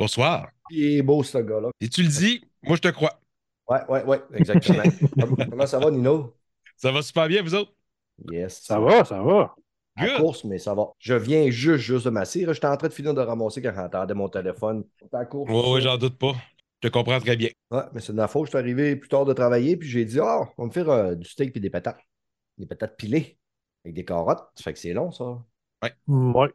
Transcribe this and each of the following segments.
Bonsoir. Il est beau, ce gars-là. Et tu le dis, moi je te crois. Ouais, ouais, ouais, exactement. Comment ça va, Nino? Ça va super bien, vous autres? Yes. Ça va, ça va. À Good. course, mais ça va. Je viens juste, juste de masser. J'étais en train de finir de ramasser quand j'entendais mon téléphone. À course. Oui, oui, j'en doute pas. Je te comprends très bien. Ouais, mais c'est de la faute. Je suis arrivé plus tard de travailler, puis j'ai dit, ah, on va me faire euh, du steak et des patates. Des patates pilées avec des carottes. Ça fait que c'est long, ça. Ouais. Ouais.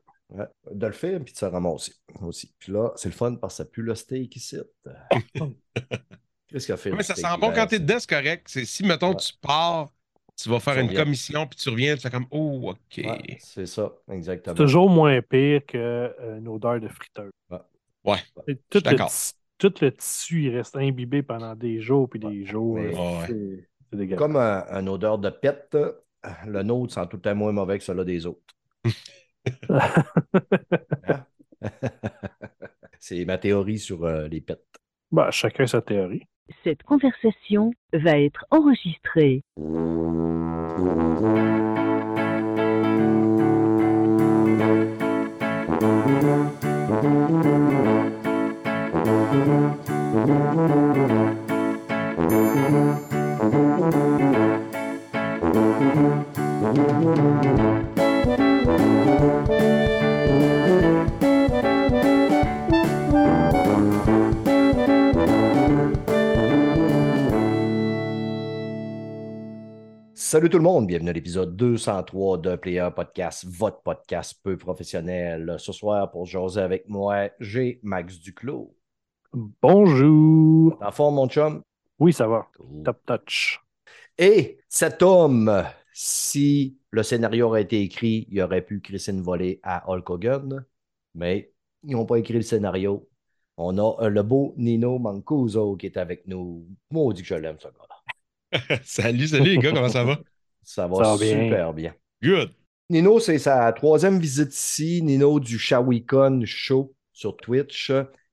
De le faire, puis de se ramasser aussi. Puis là, c'est le fun parce que ça pue le steak ici. Qu'est-ce qu'il a fait? Mais ça sent bon quand t'es dedans, c'est correct. C'est si, mettons, Ouais. tu pars, tu vas faire Tu une reviens. commission, puis tu reviens, tu fais comme, oh, OK. Ouais, c'est ça, C'est exactement. toujours moins pire qu'une odeur de friteuse. Ouais. Tout, le, tout le tissu, il reste imbibé pendant des jours puis des jours. Ouais. C'est- C'est dégueulasse. Comme un, un odeur de pète, le nôtre sent tout le temps moins mauvais que celui des autres. Hein? c'est ma théorie sur euh, les pets. Bah, chacun sa théorie. Cette conversation va être enregistrée. Salut tout le monde, bienvenue à l'épisode 203 de Player Podcast, votre podcast peu professionnel. Ce soir, pour jaser avec moi, j'ai Max Duclos. Bonjour. En forme, mon chum? Oui, ça va. Cool. Top touch. Et cet homme, si le scénario aurait été écrit, il aurait pu crisser une volée à Hulk Hogan, mais ils n'ont pas écrit le scénario. On a euh, le beau Nino Mancuso qui est avec nous. Maudit que je l'aime, ce gars-là. salut, salut les gars, comment ça va? Ça va, Ça va bien. super bien. Good. Nino, c'est sa troisième visite ici. Nino du Shawicon Show sur Twitch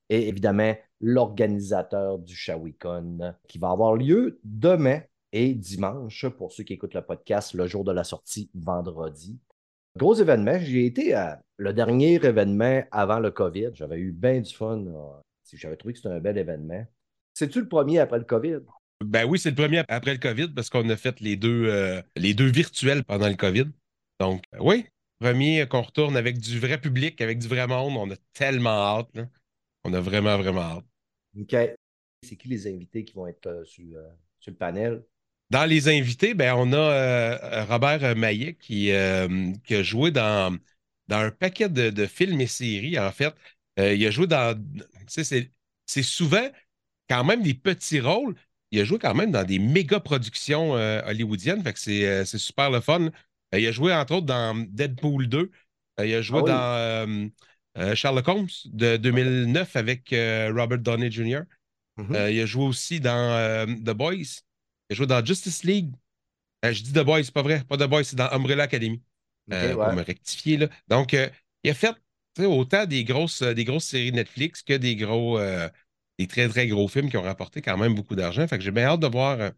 et évidemment l'organisateur du Shawicon qui va avoir lieu demain et dimanche pour ceux qui écoutent le podcast le jour de la sortie vendredi. Gros événement. J'ai été à le dernier événement avant le COVID. J'avais eu bien du fun. J'avais trouvé que c'était un bel événement. C'est-tu le premier après le COVID? Ben oui, c'est le premier après le COVID parce qu'on a fait les deux, euh, les deux virtuels pendant le COVID. Donc, euh, oui, premier qu'on retourne avec du vrai public, avec du vrai monde. On a tellement hâte. là. On a vraiment, vraiment hâte. OK. C'est qui les invités qui vont être euh, sur, sur le panel? Dans les invités, ben, on a Robert Maillet qui, qui a joué dans, dans un paquet de, de films et séries, en fait. Il a joué dans. C'est souvent quand même des petits rôles. Il a joué quand même dans des méga productions euh, hollywoodiennes. Fait que c'est euh, c'est super le fun. Euh, il a joué, entre autres, dans Deadpool 2. Euh, il a joué Ah oui. dans Sherlock Holmes de 2009 avec Robert Downey Jr. Mhm. Euh, il a joué aussi dans The Boys. Il a joué dans Justice League. Je dis The Boys, c'est pas vrai. Pas The Boys, c'est dans Umbrella Academy. OK, ouais. Pour me rectifier. Là. Donc, il a fait autant des grosses, des grosses séries Netflix que des gros, des très, très gros films qui ont rapporté quand même beaucoup d'argent. Fait que j'ai bien hâte de voir euh,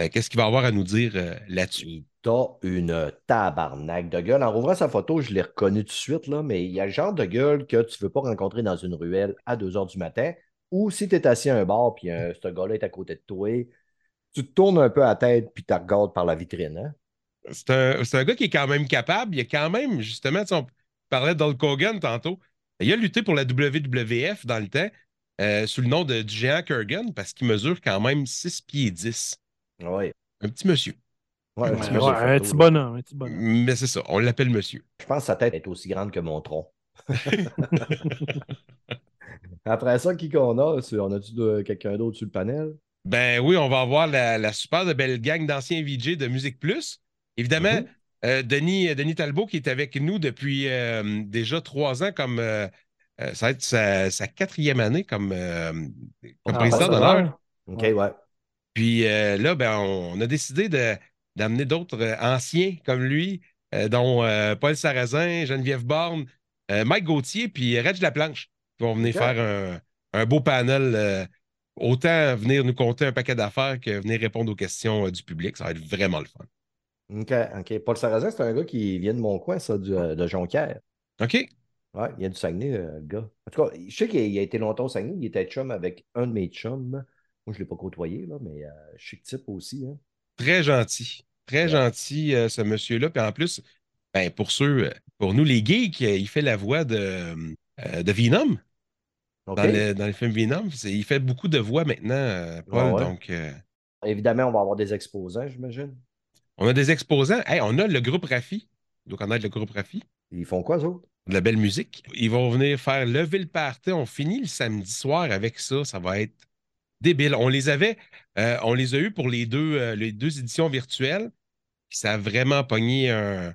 euh, qu'est-ce qu'il va avoir à nous dire euh, là-dessus. Il t'a une tabarnak de gueule. En rouvrant sa photo, je l'ai reconnu tout de suite, là, mais il y a le genre de gueule que tu ne veux pas rencontrer dans une ruelle à 2 h du matin. Ou si tu es assis à un bar et ce gars-là est à côté de toi, tu te tournes un peu à la tête puis tu regardes par la vitrine. Hein? C'est un, c'est un gars qui est quand même capable. Il a quand même, justement, tu sais, on parlait d'Hulk Hogan tantôt. Il a lutté pour la WWF dans le temps euh, sous le nom de, du géant Kurgan parce qu'il mesure quand même 6 pieds 10. Oui. Un petit monsieur. Ouais, Ouais, petit ouais, monsieur un photo, petit bonhomme. Un petit bonhomme. Mais c'est ça, on l'appelle monsieur. Je pense que sa tête est aussi grande que mon tronc. Après ça, qui qu'on a? On a-tu quelqu'un d'autre sur le panel? Ben oui, on va avoir la, la super de belle gang d'anciens VJ de Musique Plus. Évidemment, Mhm. euh, Denis, Denis Talbot qui est avec nous depuis euh, déjà trois ans comme euh, ça va être sa, sa quatrième année comme, euh, comme Ah, président d'honneur. OK, Ouais. Puis euh, là, ben, on, on a décidé de- d'amener d'autres anciens comme lui, euh, dont euh, Paul Sarrazin, Geneviève Borne, euh, Mike Gauthier, puis Reg Laplanche, qui vont venir faire un, un beau panel. euh, autant venir nous conter un paquet d'affaires que venir répondre aux questions euh, du public. Ça va être vraiment le fun. OK, OK. Paul Sarrazin, c'est un gars qui vient de mon coin, ça, du- euh, de Jonquière. OK? Ouais, il y a du Saguenay, euh, le gars. En tout cas, je sais qu'il a, été longtemps au Saguenay. Il était chum avec un de mes chums. Moi, je ne l'ai pas côtoyé, là, mais euh, chic type aussi. Hein. Très gentil. Très Ouais. gentil, euh, ce monsieur-là. Puis en plus, ben, pour ceux, euh, pour nous, les geeks, il fait la voix de, de Venom dans, le, dans le film Venom. Il fait beaucoup de voix maintenant, Paul. Ouais? Donc, Évidemment, on va avoir des exposants, j'imagine. on a des exposants. Hey, on a le groupe Rafi. Donc, on a le groupe Rafi. Ils font quoi, eux autres? De la belle musique. Ils vont venir faire lever le party. On finit le samedi soir avec ça. Ça va être débile. On les avait, euh, on les a eus pour les deux, euh, éditions virtuelles. Ça a vraiment pogné un,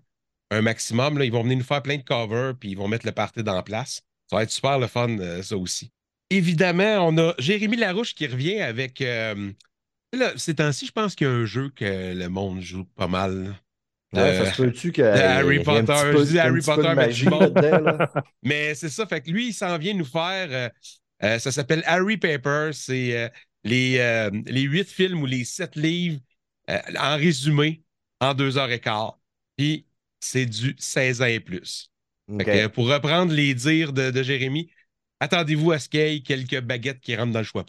maximum. Ils vont venir nous faire plein de covers, puis ils vont mettre le party dans place. Ça va être super le fun, euh, ça aussi. Évidemment, on a Jérémy Larouche qui revient avec. là, ces temps-ci, je pense qu'il y a un jeu que le monde joue pas mal. Ouais, De- ça se peut-tu que. Harry Potter. peu- Je dis Harry Potter, mais magie là? Mais c'est ça, fait que lui, il s'en vient nous faire. euh, euh, ça s'appelle Harry Paper. C'est euh, les, euh, les huit films ou les sept livres euh, en résumé en deux heures et quart. Puis c'est du 16 ans et plus. Fait OK. que, euh, pour reprendre les dires de, de Jérémy, attendez-vous à ce qu'il y ait quelques baguettes qui rentrent dans le choix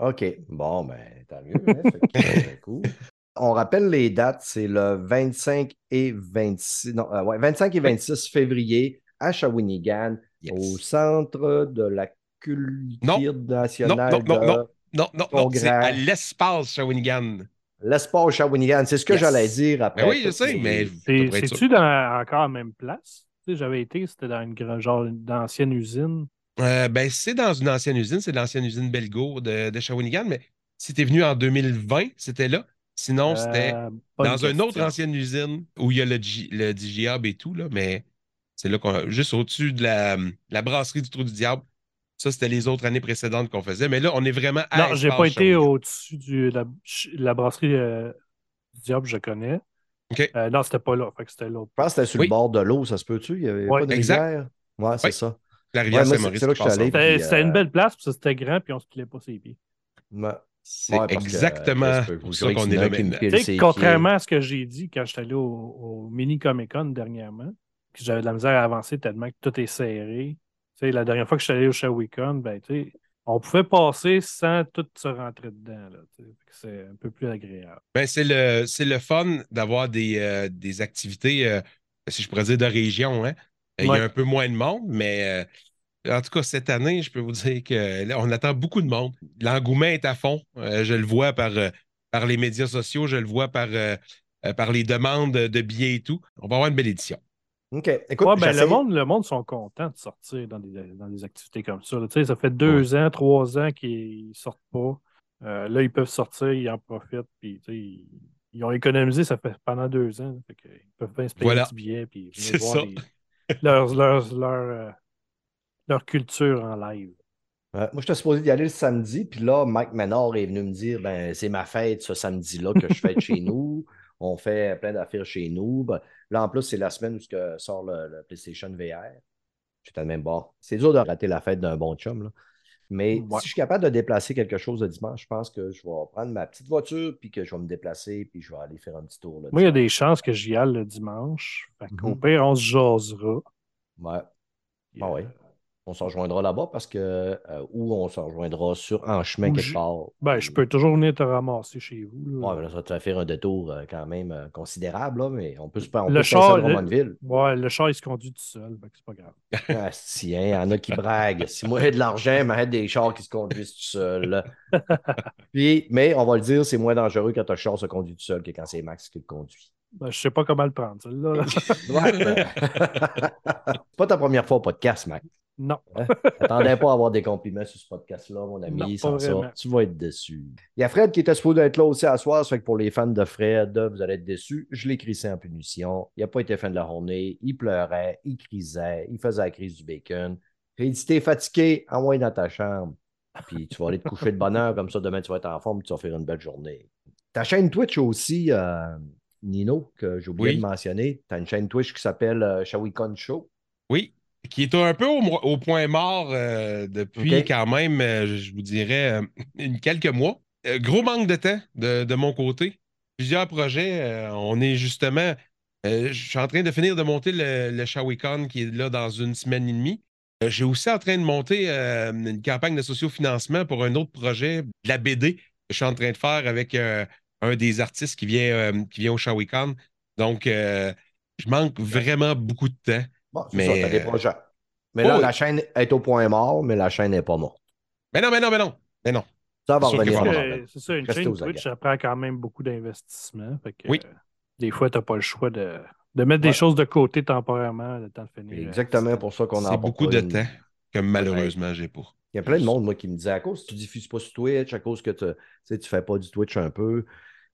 OK. Bon, ben, tant mieux. hein. Fait que, euh, cool. On rappelle les dates, c'est le 25 et 26, non, euh, ouais, 25 et 26 février à Shawinigan, au Centre de la Culture Nationale Non, non, non, de non. Non, non, non, c'est à l'espace Shawinigan. l'espace Shawinigan. C'est ce que Yes. j'allais dire après. Ben oui, je sais, mais C'est-tu dans encore la même place? Tu sais, j'avais été, c'était dans une genre d'ancienne usine. Euh, ben, c'est dans une ancienne usine, c'est l'ancienne usine Belgo de, de Shawinigan, mais si tu es venu en 2020, c'était là. Sinon, c'était Euh, dans une autre ancienne usine où il y a le, G- le DigiHub et tout, là, mais c'est là qu'on juste au-dessus de la, la brasserie du Trou du Diable. Ça, c'était les autres années précédentes qu'on faisait. Mais là, on est vraiment à Non, j'ai pas été au-dessus de la, la brasserie euh, du Diable, je connais. OK. Euh, non, c'était pas là, fait que c'était l'autre. Je pense que c'était sur Oui. le bord de l'eau, ça se peut-tu? Il n'y avait Ouais, pas de exact. rivière? Ouais, c'est Oui. ça. La rivière Ouais, Saint-Maurice. c'est là que je suis allé. C'était c'était euh, une belle place, puis ça, c'était grand, puis on se pilait pas ses pieds. Ouais. C'est Ouais, que, euh, exactement ça qu'on est là maintenant. contrairement à ce que j'ai dit quand j'étais allé au, au mini Comic Con dernièrement, que j'avais de la misère à avancer tellement que tout est serré. Tu sais, la dernière fois que je suis allé au Shawicon, ben, tu sais, on pouvait passer sans tout se rentrer dedans. que C'est un peu plus agréable. Ben, c'est le, c'est le fun d'avoir des, euh, des activités, euh, si je pourrais dire, de région. Hein. Il y a un peu moins de monde, mais euh, en tout cas, cette année, je peux vous dire que là, on attend beaucoup de monde. L'engouement est à fond. Euh, je le vois par, euh, par les médias sociaux, je le vois par, euh, par les demandes de billets et tout. On va avoir une belle édition. OK. Écoute, Ouais, ben, le monde, le monde sont contents de sortir dans des, dans des activités comme ça. là. Tu sais, ça fait deux ans, trois ans qu'ils sortent pas. Euh, là, ils peuvent sortir, ils en profitent. Puis, tu sais, ils, ils ont économisé ça fait pendant deux ans. Fait ils peuvent bien se payer Voilà. un petit billet puis C'est venir voir ça. des- leur, leur, leur, culture en live. Ouais, moi, j'étais supposé y aller le samedi, puis là, Mike Menard est venu me dire ben, c'est ma fête ce samedi-là que je fête chez nous. On fait plein d'affaires chez nous. Ben, là, en plus, c'est la semaine où que sort le, le PlayStation VR. J'étais même bord. C'est dur de rater la fête d'un bon chum. Là. Mais Ouais. si je suis capable de déplacer quelque chose le dimanche, je pense que je vais prendre ma petite voiture, puis que je vais me déplacer, puis je vais aller faire un petit tour. le Moi, il y a des chances que j'y aille le dimanche. Fait qu'au Mhm. pire, on se jasera. Ouais. Puis, Ah euh, ouais. On s'en rejoindra là-bas parce que. euh, ou on s'en rejoindra sur, en chemin Ou quelque part. Ben, je peux toujours venir te ramasser chez vous. là. Ouais, là, ça te fait faire un détour euh, quand même euh, considérable, là, mais on peut se on Le peut char, passer de le- Drummondville. Ouais, le char, il se conduit tout seul. que c'est pas grave. Ah, si, hein, il y en a qui braguent. Si moi j'ai de l'argent, m'arrête des chars qui se conduisent tout seuls. Puis, mais on va le dire, c'est moins dangereux quand un char se conduit tout seul que quand c'est Max qui le conduit. Ben, je sais pas comment le prendre, celle-là. là. Ouais, ben, c'est pas ta première fois au podcast, Max. Non. T'attendais pas à avoir des compliments sur ce podcast-là, mon ami. Non, sans ça, tu vas être déçu. Il y a Fred qui était supposé être là aussi à soir. Ça fait que pour les fans de Fred, vous allez être déçus. Je l'ai crissé en punition. Il n'a pas été fan de la journée. Il pleurait, il crisait, il faisait la crise du bacon. J'ai dit T'es fatigué, envoie dans ta chambre. Puis tu vas aller te coucher de bonne heure, comme ça demain tu vas être en forme et tu vas faire une belle journée. Ta chaîne Twitch aussi, euh, Nino, que j'ai oublié Oui. de mentionner. Tu as une chaîne Twitch qui s'appelle euh, Shawicon Show. Oui, qui est un peu au, point mort euh, depuis quand même, euh, je vous dirais, euh, une- quelques mois. Gros manque de temps de, de mon côté. Plusieurs projets. on est justement je suis en train de finir de monter le, le Shawicon qui est là dans une semaine et demie. J'ai aussi en train de monter une campagne de sociofinancement pour un autre projet, la BD, que je suis en train de faire avec un des artistes qui vient, qui vient au Shawicon. Donc, je manque vraiment beaucoup de temps. Bon, c'est ça, t'as des projets. Mais oh là, oui. la chaîne est au point mort, mais la chaîne n'est pas morte. Mais non, mais non, mais non. Mais non. Ça va revenir. C'est ça, une Restez chaîne Twitch, ça prend quand même beaucoup d'investissement. Fait que, Oui. euh, des fois, tu n'as pas le choix de, de mettre Ouais. des choses de côté temporairement, le temps de finir. Exactement pour ça qu'on a C'est beaucoup de temps que malheureusement, j'ai pas. Il y a plein de monde, moi, qui me disait à cause que tu diffuses pas sur Twitch, à cause que tu ne tu fais pas du Twitch un peu.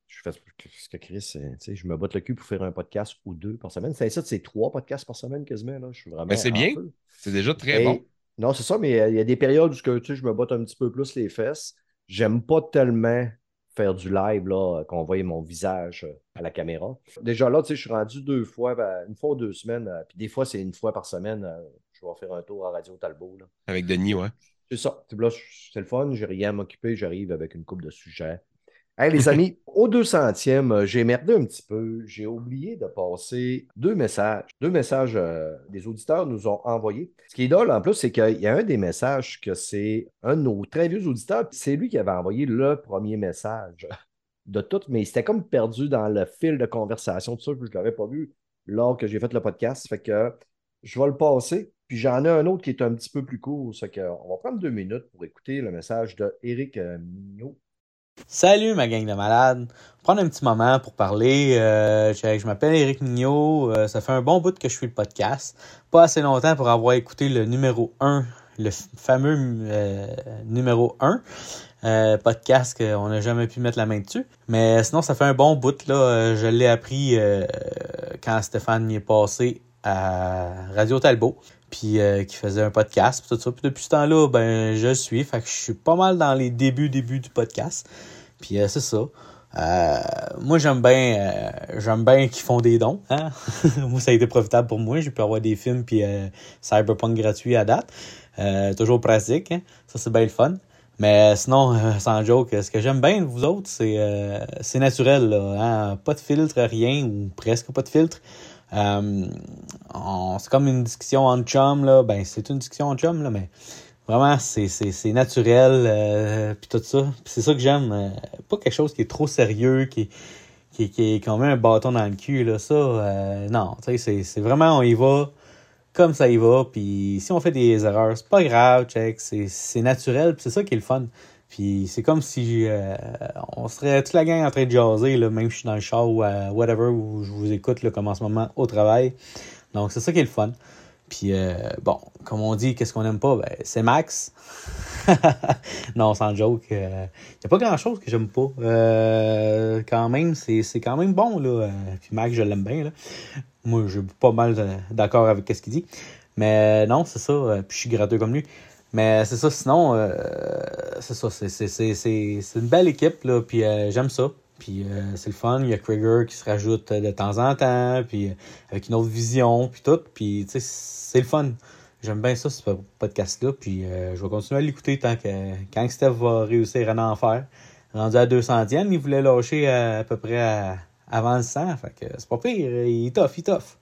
Je fais ce que Chris, sais, je me botte le cul pour faire un podcast ou deux par semaine. C'est ça, c'est trois podcasts par semaine quasiment. Là. Je suis vraiment. Ben, c'est en bien. C'est déjà très Et- bon. Non, c'est ça, mais euh, il y a des périodes où je me botte un petit peu plus les fesses. J'aime pas tellement faire du live, là, qu'on voit mon visage euh, à la caméra. Déjà là, tu sais, je suis rendu deux fois, ben, une fois ou deux semaines, euh, puis des fois, c'est une fois par semaine. euh, je vais faire un tour à Radio Talbot. Là. Avec Denis, ouais. C'est ça. C'est le fun, j'ai rien à m'occuper, j'arrive avec une coupe de sujets. Hey, les amis, au 200e, euh, j'ai merdé un petit peu. J'ai oublié de passer deux messages. Deux messages euh, des auditeurs nous ont envoyés. Ce qui est drôle en plus, c'est qu'il y a un des messages que c'est un de nos très vieux auditeurs. C'est lui qui avait envoyé le premier message de tout, mais il s'était comme perdu dans le fil de conversation, tout ça, puis je ne l'avais pas vu lors que j'ai fait le podcast. Fait que je vais le passer. Puis j'en ai un autre qui est un petit peu plus court. Que on va prendre deux minutes pour écouter le message de euh, Mignot. Salut ma gang de malades. Prendre un petit moment pour parler. Euh, je m'appelle Éric Mignot. Euh, ça fait un bon bout que je suis le podcast. Pas assez longtemps pour avoir écouté le numéro 1, le fameux euh, numéro 1. euh, podcast qu'on n'a jamais pu mettre la main dessus. Mais sinon, ça fait un bon bout. Là. Je l'ai appris quand Stéphane y est passé à Radio Talbot puis euh, qui faisait un podcast, tout ça. Puis depuis ce temps-là, ben, je le suis. Fait que je suis pas mal dans les débuts, débuts du podcast. Puis euh, c'est ça. Euh, moi, j'aime bien euh, j'aime bien qu'ils font des dons. Hein? moi, ça a été profitable pour moi. J'ai pu avoir des films puis euh, Cyberpunk gratuit à date. Euh, toujours pratique. Hein? Ça, c'est bien le fun. Mais sinon, sans joke, ce que j'aime bien de vous autres, c'est euh, naturel. Là, hein? Pas de filtre, rien, ou presque pas de filtre. Euh, c'est comme une discussion en chum, là. Ben, c'est une discussion en chum, là, mais vraiment, c'est, naturel, euh, puis tout ça. C'est ça que j'aime. euh, pas quelque chose qui est trop sérieux, qui, qui, qui, qui en met un bâton dans le cul, là. Ça, euh, non, tu sais, c'est, vraiment, on y va comme ça y va, puis si on fait des erreurs, c'est pas grave, check, c'est, naturel, c'est ça qui est le fun. Puis c'est comme si euh, on serait toute la gang en train de jaser, là, même si je suis dans le char ou à whatever, où je vous écoute là, comme en ce moment au travail. Donc c'est ça qui est le fun. Puis euh, bon, comme on dit, qu'est-ce qu'on aime pas? Ben, c'est Max. non, sans joke. Il n'y a pas grand-chose que j'aime pas. Euh, quand même, c'est quand même bon. Là. Euh, Puis Max, je l'aime bien. Là. Moi, je suis pas mal euh, d'accord avec ce qu'il dit. Mais non, c'est ça. euh, Puis je suis gratteux comme lui. Mais c'est ça, sinon, euh, c'est ça, c'est- une belle équipe, là, puis euh, j'aime ça. Puis euh, c'est le fun, il y a Krieger qui se rajoute de temps en temps, puis avec une autre vision, puis tout, puis tu sais, c'est le fun. J'aime bien ça, ce podcast-là, puis je vais continuer à l'écouter tant que quand Steph va réussir à en faire. Rendu à 200e, il voulait lâcher à, peu près à- avant le 100, fait que c'est pas pire, il est tough, il est tough.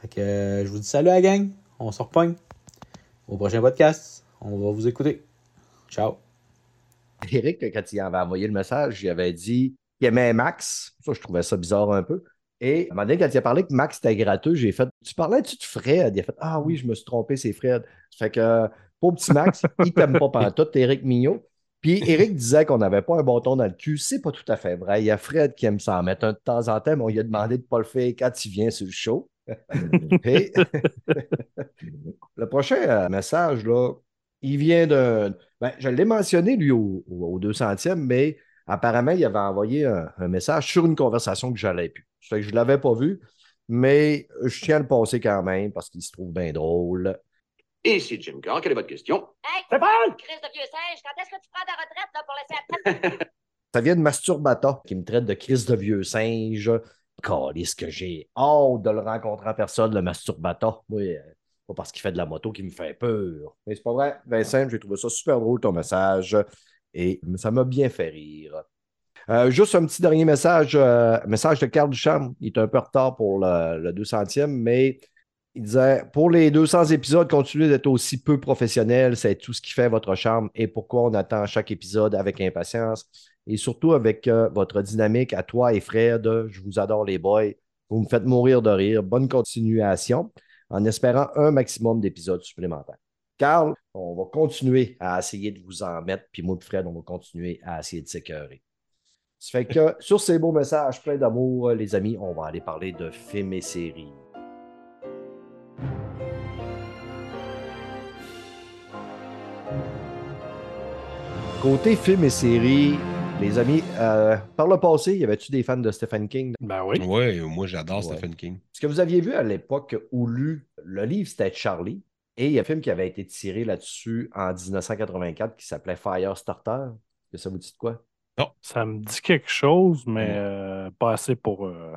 Fait que je vous dis salut à la gang, on se repogne. Au prochain podcast, on va vous écouter. Ciao. Éric, quand il avait envoyé le message, il avait dit qu'il aimait Max. Ça, je trouvais ça bizarre un peu. Et à un moment donné, quand il a parlé que Max était gratteux, j'ai fait Tu parlais-tu de Fred Il a fait Ah oui, je me suis trompé, c'est Fred. Fait que, pauvre petit Max, il t'aime pas pantoute, Éric Mignot. Puis Éric disait qu'on n'avait pas un bâton dans le cul. C'est pas tout à fait vrai. Il y a Fred qui aime s'en mettre un de temps en temps, mais on lui a demandé de ne pas le faire quand il vient sur le show. Et le prochain euh, message, là, il vient de. Ben, je l'ai mentionné, lui, au, au, au 200e, mais apparemment, il avait envoyé un, un message sur une conversation que j'allais plus. Ça fait que je ne l'avais pas vu, mais je tiens à le passer quand même parce qu'il se trouve bien drôle. Ici Jim Carr, quelle est votre question? Hey, Stéphane! Chris de vieux singe, quand est-ce que tu prends ta retraite là, pour laisser la tête? Ça vient de Masturbata qui me traite de crise de vieux singe. Calisse que j'ai hâte de le rencontrer en personne, le Masturbata. Oui, pas parce qu'il fait de la moto qui me fait peur. Mais c'est pas vrai. Vincent, j'ai trouvé ça super drôle ton message et ça m'a bien fait rire. Euh, juste un petit dernier message, euh, message de Carl Duchamp. Il est un peu en retard pour le, le 200e, mais il disait Pour les 200 épisodes, continuez d'être aussi peu professionnel. C'est tout ce qui fait votre charme et pourquoi on attend chaque épisode avec impatience. Et surtout avec euh, votre dynamique à toi et Fred. Je vous adore, les boys. Vous me faites mourir de rire. Bonne continuation en espérant un maximum d'épisodes supplémentaires. Carl, on va continuer à essayer de vous en mettre, puis moi et Fred, on va continuer à essayer de s'écœurer. Ça fait que sur ces beaux messages pleins d'amour, les amis, on va aller parler de films et séries. Côté films et séries, les amis, euh, par le passé, y avait-tu des fans de Stephen King? Ben oui. Ouais, moi j'adore Ouais. Stephen King. Ce que vous aviez vu à l'époque ou lu, le livre, c'était Charlie. Et il y a un film qui avait été tiré là-dessus en 1984 qui s'appelait Firestarter. Est-ce que ça vous dit de quoi? Ça me dit quelque chose, mais Mm. euh, pas assez pour euh,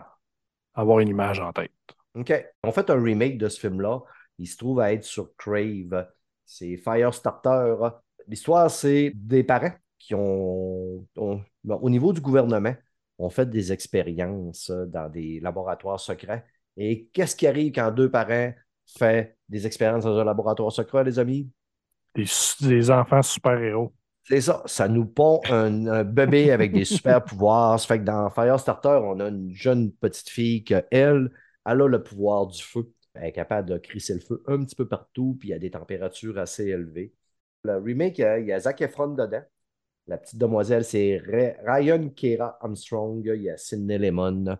avoir une image en tête. OK. On fait un remake de ce film-là. Il se trouve à être sur Crave. C'est Firestarter. L'histoire, c'est des parents qui ont, ont- bon, au niveau du gouvernement, ont fait des expériences dans des laboratoires secrets. Et qu'est-ce qui arrive quand deux parents font des expériences dans un laboratoire secret, les amis? Des, enfants super-héros. C'est ça, ça nous pond un, un bébé avec des super pouvoirs. Ça fait que dans Firestarter, on a une jeune petite fille que elle, elle a le pouvoir du feu. Elle est capable de crisser le feu un petit peu partout, puis a des températures assez élevées. Le remake, il y a, il y a Zac Efron dedans. La petite demoiselle, c'est Ryan Kera Armstrong. Il y a Sidney Lemon.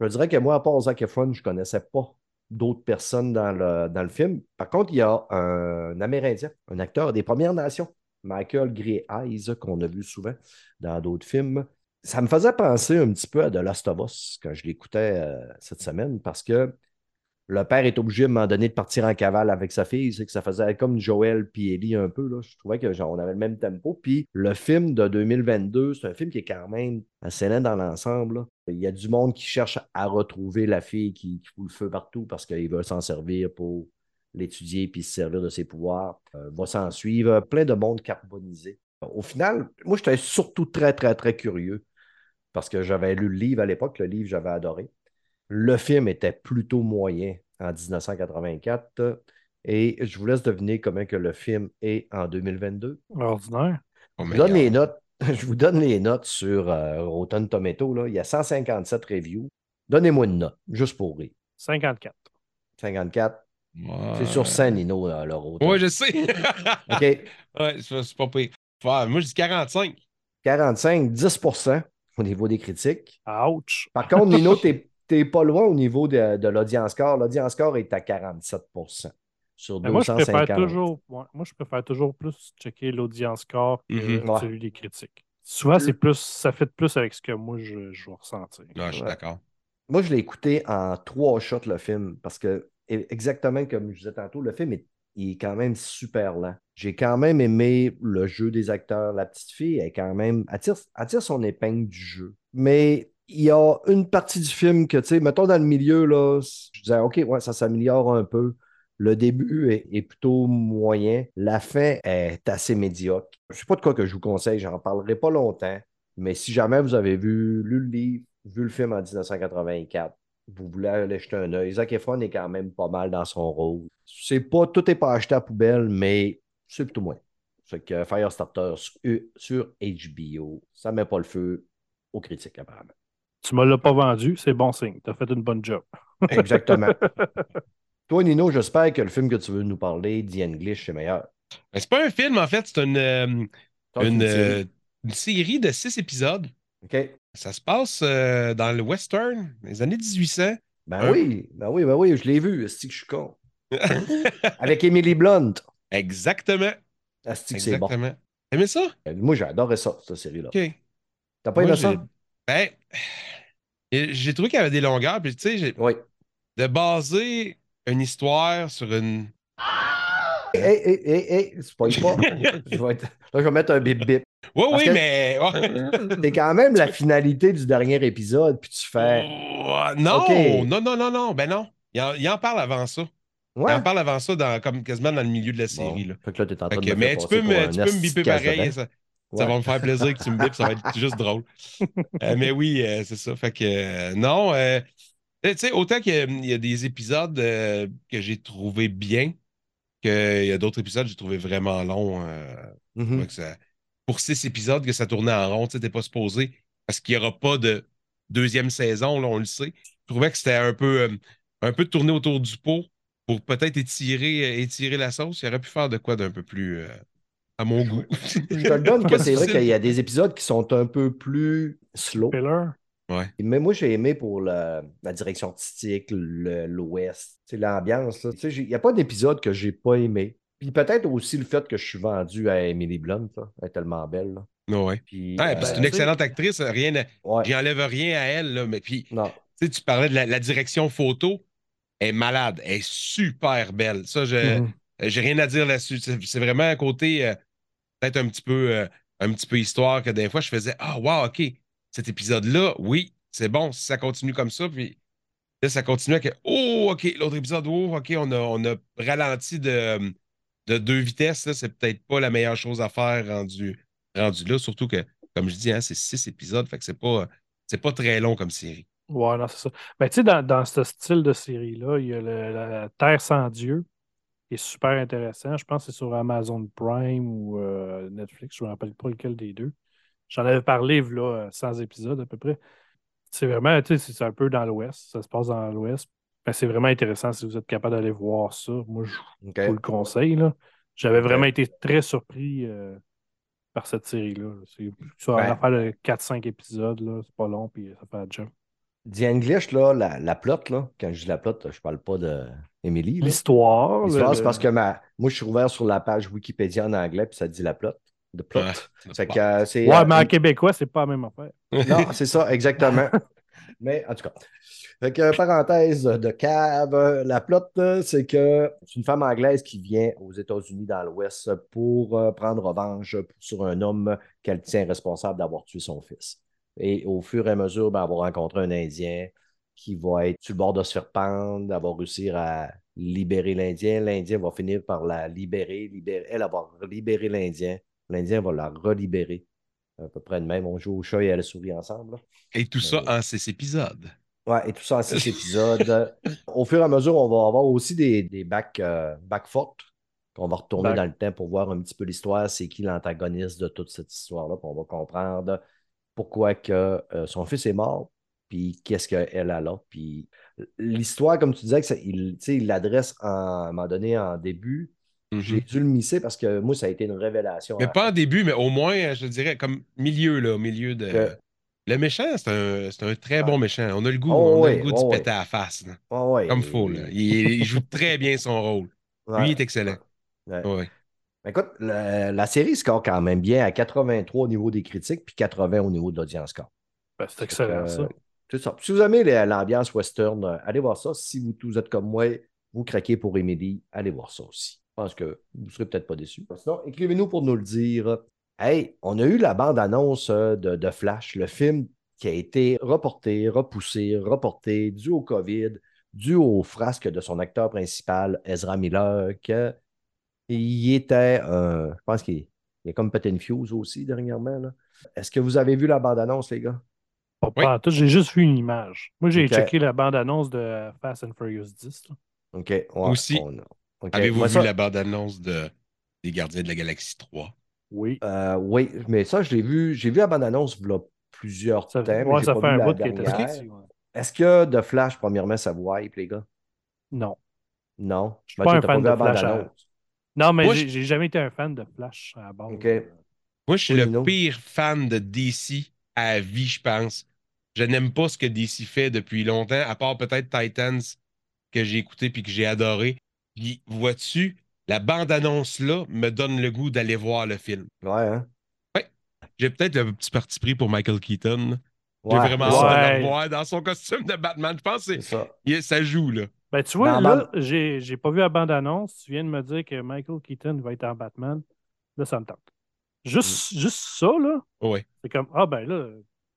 Je dirais que moi, à part Zac Efron, je ne connaissais pas d'autres personnes dans le, dans le film. Par contre, il y a un Amérindien, un acteur des Premières Nations, Michael Grey Eyes, qu'on a vu souvent dans d'autres films. Ça me faisait penser un petit peu à The Last of Us quand je l'écoutais euh, cette semaine parce que le père est obligé à un moment donné de partir en cavale avec sa fille. C'est que ça faisait comme Joël puis Ellie un peu. Là. Je trouvais que genre, on avait le même tempo. Puis le film de 2022, c'est un film qui est quand même assez lent dans l'ensemble. Il y a du monde qui cherche à retrouver la fille qui, qui fout le feu partout parce qu'il veut s'en servir pour l'étudier puis se servir de ses pouvoirs. Euh, va s'en suivre plein de monde carbonisé. Au final, moi, j'étais surtout très, très, très curieux parce que j'avais lu le livre à l'époque. Le livre, j'avais adoré. Le film était plutôt moyen en 1984 et je vous laisse deviner comment que le film est en 2022. Ordinaire. Oh, Je vous donne les notes. Je vous donne les notes sur euh, Rotten Tomato. Là. Il y a 157 reviews. Donnez-moi une note, juste pour rire. 54. 54. Ouais. C'est sur 100, Nino, là, le Rotten. Ouais, je sais. OK. ouais, c'est pas pire. Moi, je dis 45. 45, 10% au niveau des critiques. Ouch. Par contre, Nino, tu n'es pas loin au niveau de, de l'audience score. L'audience score est à 47 sur Mais moi, je 250. préfère toujours, moi, je préfère toujours plus checker l'audience score que. Ouais. celui des critiques. Souvent, c'est plus, ça fait plus avec ce que moi, je, je vais ressentir. Non, je suis d'accord. Moi, je l'ai écouté en trois shots, le film, parce que, e- exactement comme je disais tantôt, le film est, il est quand même super lent. J'ai quand même aimé le jeu des acteurs. La petite fille est quand même. Elle tire, elle tire son épingle du jeu. Mais il y a une partie du film que, tu sais, mettons dans le milieu, là, je disais, OK, ouais, ça s'améliore un peu. Le début est, est plutôt moyen. La fin est assez médiocre. Je ne sais pas de quoi que je vous conseille, j'en parlerai pas longtemps. Mais si jamais vous avez vu, lu le livre, vu le film en 1984, vous voulez aller jeter un œil, Zac Efron est quand même pas mal dans son rôle. C'est pas, tout n'est pas acheté à poubelle, mais c'est plutôt moins. Fait que Firestarter sur, sur HBO, ça met pas le feu aux critiques, apparemment. Tu me l'as pas vendu, c'est bon signe. Tu as fait une bonne job. Exactement. Toi, Nino, j'espère que le film que tu veux nous parler, The English, c'est meilleur. Mais c'est pas un film, en fait, c'est une, euh, une, série. euh, une série de six épisodes. OK. Ça se passe euh, dans le western, les années 1800. Ben Un- oui, ben oui, ben oui, je l'ai vu. Est-ce que je suis con? Avec Emily Blunt. Exactement. Est-ce que c'est bon? Exactement. T'aimais ça? Moi, j'ai adoré ça, cette série-là. OK. T'as pas aimé ça? Ben, j'ai trouvé qu'il y avait des longueurs. Puis, tu sais, j'ai- Oui. de baser une histoire sur une. Hé, hé, hé, hé, spoil pas. je vais être- Là, je vais mettre un bip-bip. Oui, Parce oui, que- mais. C'est quand même la finalité du dernier épisode, puis tu fais. Non, non, non, non, non, ben non. Il en, il en parle avant ça. Ouais. Il en parle avant ça, dans, comme quasiment dans le milieu de la Bon. série. là. Fait que là, t'es en train Fait de mais faire tu peux me, tu peux me biper pareil. dedans. Ça. Va me faire plaisir que tu me bipes, ça va être juste drôle. Euh, mais oui, euh, c'est ça. Fait que euh, non, tu sais, autant qu'il y a des épisodes que j'ai trouvé bien, qu'il y a d'autres épisodes que j'ai trouvé vraiment longs. ça- pour six épisodes que ça tournait en rond, tu t'es pas supposé, parce qu'il n'y aura pas de deuxième saison, là, on le sait. Je trouvais que c'était un peu, un peu de tourner autour du pot pour peut-être étirer, étirer la sauce. Il aurait pu faire de quoi d'un peu plus à mon goût. Je te le donne que c'est vrai qu'il y a des épisodes qui sont un peu plus slow. Mais moi, j'ai aimé pour la direction artistique, le- l'Ouest, l'ambiance. Il n'y a pas d'épisode que j'ai pas aimé. Puis peut-être aussi le fait que je suis vendu à Emily Blunt. là. Elle est tellement belle. là. Ouais. Puis, Ouais, euh, puis c'est ben, une sais- excellente actrice, rien à- ouais, j'enlève rien à elle, là, mais puis non. tu parlais de la, la direction photo, elle est malade, elle est super belle. Ça, je Mhm. j'ai rien à dire là-dessus. C'est c'est vraiment un côté euh, peut-être un petit peu euh, un petit peu histoire que des fois je faisais Ah wow, ok, cet épisode-là, oui, c'est bon, si ça continue comme ça, puis là, ça continue avec Oh, ok, l'autre épisode, oh, ok, on a, on a ralenti de, de deux vitesses, là, c'est peut-être pas la meilleure chose à faire rendu, rendu là, surtout que, comme je dis, hein, c'est six épisodes, fait que c'est pas, c'est pas très long comme série. Ouais, non, c'est ça. Ben, tu sais, dans, dans ce style de série-là, il y a le- la, Terre sans Dieu, est super intéressant. Je pense que c'est sur Amazon Prime ou euh, Netflix, je ne me rappelle pas lequel des deux. J'en avais parlé, là, 100 épisodes à peu près. C'est vraiment, tu sais, c'est un peu dans l'Ouest. Ça se passe dans l'Ouest. Ben, c'est vraiment intéressant si vous êtes capable d'aller voir ça. Moi, je vous le conseille. J'avais vraiment été très surpris euh, par cette série-là. C'est sur Ben. une affaire de 4-5 épisodes, là. C'est pas long, puis ça fait la job. The English, là, la, la plot, là, quand je dis la plot, je parle pas de Là. L'histoire. L'histoire, c'est parce que ma... moi, je suis ouvert sur la page Wikipédia en anglais, puis ça dit la plot. The plot. Ouais. Fait que, euh, c'est, Ouais, euh, mais en une- québécois, c'est pas la même affaire. Non, c'est ça, exactement. Mais en tout cas, fait que, parenthèse de cave, la plot, euh, c'est que c'est une femme anglaise qui vient aux États-Unis dans l'Ouest pour euh, prendre revanche sur un homme qu'elle tient responsable d'avoir tué son fils. Et au fur et à mesure, ben, elle va rencontrer un Indien qui va être sur le bord de se faire pendre, elle va réussir à libérer l'Indien. L'Indien va finir par la libérer, libérer. Elle, elle va libérer l'Indien. L'Indien va la relibérer. À peu près de même. On joue au chat et à la souris ensemble. là. Et tout ça Ouais. en six épisodes. Ouais, et tout ça en six épisodes. Au fur et à mesure, on va avoir aussi des, des back, euh, back forth qu'on va retourner Back. dans le temps pour voir un petit peu l'histoire. C'est qui l'antagoniste de toute cette histoire-là? Puis on va comprendre pourquoi que, euh, son fils est mort, puis qu'est-ce qu'elle a là. Puis l'histoire, comme tu disais, que ça- il tu sais, il l'adresse à un moment donné en début. J'ai Mhm. dû le misser parce que moi, ça a été une révélation. Mais à- pas en début, mais au moins, je dirais, comme milieu, là, au milieu de. Que- Le méchant, c'est un, c'est un très bon méchant. On a le goût, Oh, on a le goût de oh, se ouais. péter à la face. là. Ouais, Comme faux, là. Il, il joue très bien son rôle. Ouais. Lui, il est excellent. Ouais. Ouais. Écoute, la, la série score quand même bien à 83 au niveau des critiques, puis 80 au niveau de l'audience score. Ben, c'est excellent, que, ça. Si vous aimez l'ambiance western, euh, allez voir ça. Si vous, vous êtes comme moi, vous craquez pour Emily, allez voir ça aussi. Je pense que vous ne serez peut-être pas déçus. Sinon, écrivez-nous pour nous le dire. Hey, on a eu la bande-annonce euh, de, Flash, le film qui a été reporté, repoussé, reporté, dû au COVID, dû au frasque de son acteur principal, Ezra Miller, il était, euh, je pense qu'il il a comme pété fuse aussi dernièrement. Est-ce que vous avez vu la bande-annonce, les gars? Pas, Oui. pas en tout, j'ai juste vu une image. Moi, j'ai checké la bande-annonce de Fast and Furious 10. là. OK. ouais, Aussi. on-. Avez-vous vu ça- la bande-annonce de... des Gardiens de la Galaxie 3? Oui. Euh, oui, mais ça, je l'ai vu. J'ai vu la bande-annonce il y a plusieurs Ça, temps. ouais, ça pas fait vu un bout qui était sorti. ouais. Est-ce que de Flash, premièrement, ça vous hype, les gars? Non. Non? Je suis pas un fan de la Flash à- bande-annonce. Non, mais Moi, j'ai jamais été un fan de Flash à. OK. Moi, je suis Oui, le pire fan de DC à vie, je pense. Je n'aime pas ce que DC fait depuis longtemps, à part peut-être Titans que j'ai écouté puis que j'ai adoré. Puis, vois-tu, la bande-annonce là me donne le goût d'aller voir le film. Ouais, hein? J'ai peut-être un petit parti pris pour Michael Keaton. J'ai Ouais, vraiment c'est hâte ça. de Ouais. le voir dans son costume de Batman. Je pense que ça. il- ça joue, là. Ben, tu vois, Dans là, Band- j'ai j'ai pas vu la bande-annonce. Tu viens de me dire que Michael Keaton va être en Batman. Là, ça me tente. Juste, juste ça, là, Ouais. c'est comme, ah ben là,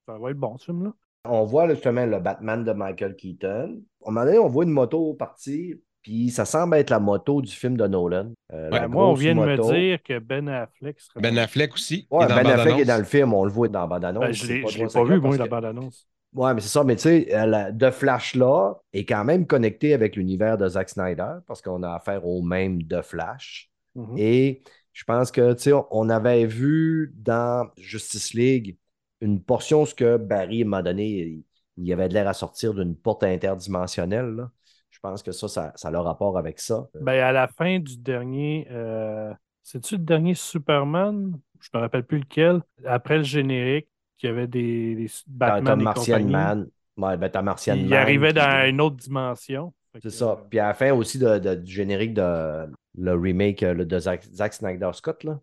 ça va être bon, ce film-là. On voit là, justement le Batman de Michael Keaton. À un moment donné, on voit une moto partir, Puis ça semble être la moto du film de Nolan. Euh, moi, on vient de me dire que Ben Affleck serait. Ben Affleck aussi. Ouais, il est dans Ben Affleck est dans le film, on le voit dans la bande-annonce. Ben, je c'est l'ai pas vu, moi, parce la que- bande-annonce. Ouais, mais c'est ça. Mais tu sais, euh, la- The Flash-là est quand même connecté avec l'univers de Zack Snyder parce qu'on a affaire au même The Flash. Mhm. Et je pense que, tu sais, on avait vu dans Justice League une portion, ce que Barry, à un moment donné, il, il avait de l'air à sortir d'une porte interdimensionnelle. là. Je pense que ça, ça, ça a le rapport avec ça. Ben, à la fin du dernier. euh, C'est-tu le dernier Superman? Je me rappelle plus lequel. Après le générique, il y avait des, des t'as Batman et Martian compagnie. Man. Ouais, ben Martian Il Man arrivait dans une autre dimension. C'est ça. euh, Puis à la fin aussi de- de- du générique de le remake euh, le de Zack, Zack Snyder Scott, là.